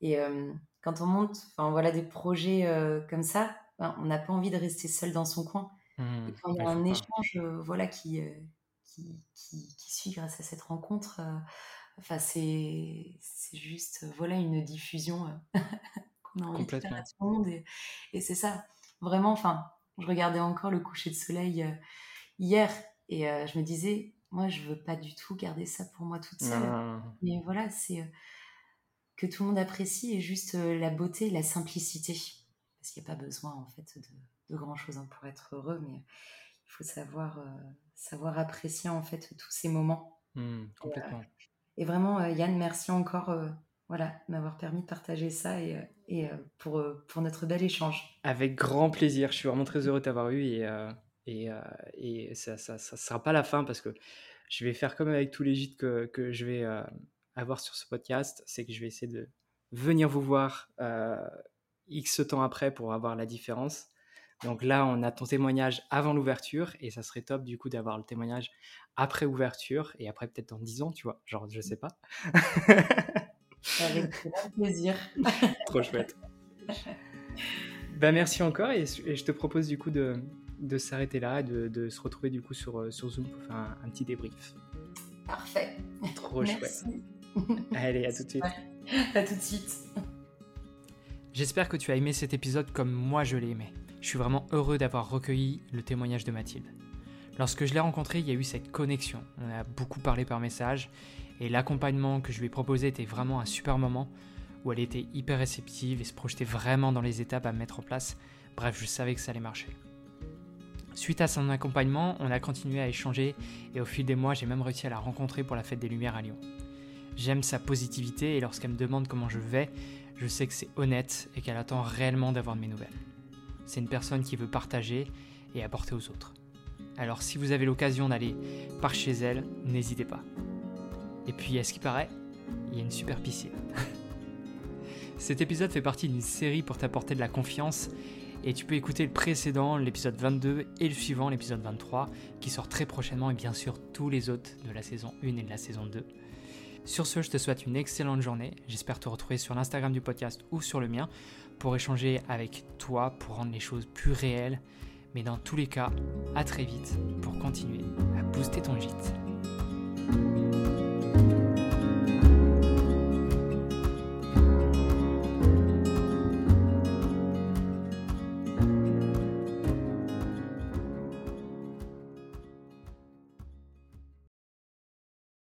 et euh, quand on monte enfin, voilà, des projets euh, comme ça, ben, on n'a pas envie de rester seul dans son coin. Mmh. et quand il y a un échange voilà, qui, qui, qui, suit grâce à cette rencontre, enfin, c'est, juste voilà, une diffusion qu'on a envie de faire à tout le monde. Et, et c'est ça, vraiment, enfin, je regardais encore le coucher de soleil hier et je me disais, moi, je veux pas du tout garder ça pour moi toute seule. Mais voilà, c'est euh, que tout le monde apprécie et juste euh, la beauté, la simplicité. Parce qu'il n'y a pas besoin, en fait, de, grand chose hein, pour être heureux, mais il faut savoir, euh, savoir apprécier, en fait, tous ces moments. Mmh, complètement. Et, vraiment, Yann, merci encore voilà, m'avoir permis de partager ça et, et pour, pour notre bel échange. Avec grand plaisir. Je suis vraiment très heureux de t'avoir eu et, et, et ça ne sera pas la fin parce que je vais faire comme avec tous les gîtes que, que je vais euh, avoir sur ce podcast, c'est que je vais essayer de venir vous voir euh, X temps après pour avoir la différence. Donc là, on a ton témoignage avant l'ouverture et ça serait top du coup d'avoir le témoignage après ouverture et après peut-être dans 10 ans, tu vois. Genre, je sais pas. Avec plaisir. Trop chouette. Ben, merci encore et, et, je te propose du coup de, de s'arrêter là, de, de, se retrouver du coup sur, euh, sur Zoom pour faire un, petit débrief. Parfait. Trop chouette. Allez, à tout de suite. À tout de suite. J'espère que tu as aimé cet épisode comme moi je l'ai aimé. Je suis vraiment heureux d'avoir recueilli le témoignage de Mathilde. Lorsque je l'ai rencontrée, il y a eu cette connexion. On a beaucoup parlé par message et l'accompagnement que je lui ai proposé était vraiment un super moment où elle était hyper réceptive et se projetait vraiment dans les étapes à mettre en place. Bref, je savais que ça allait marcher. Suite à son accompagnement, on a continué à échanger et au fil des mois, j'ai même réussi à la rencontrer pour la fête des Lumières à Lyon. J'aime sa positivité et lorsqu'elle me demande comment je vais, je sais que c'est honnête et qu'elle attend réellement d'avoir de mes nouvelles. C'est une personne qui veut partager et apporter aux autres. Alors si vous avez l'occasion d'aller par chez elle, n'hésitez pas. Et puis, à ce qui paraît, il y a une super piscine. Cet épisode fait partie d'une série pour t'apporter de la confiance et tu peux écouter le précédent, l'épisode 22 et le suivant, l'épisode 23, qui sort très prochainement et bien sûr tous les autres de la saison 1 et de la saison 2. Sur ce, je te souhaite une excellente journée. J'espère te retrouver sur l'Instagram du podcast ou sur le mien pour échanger avec toi, pour rendre les choses plus réelles. Mais dans tous les cas, à très vite pour continuer à booster ton gîte.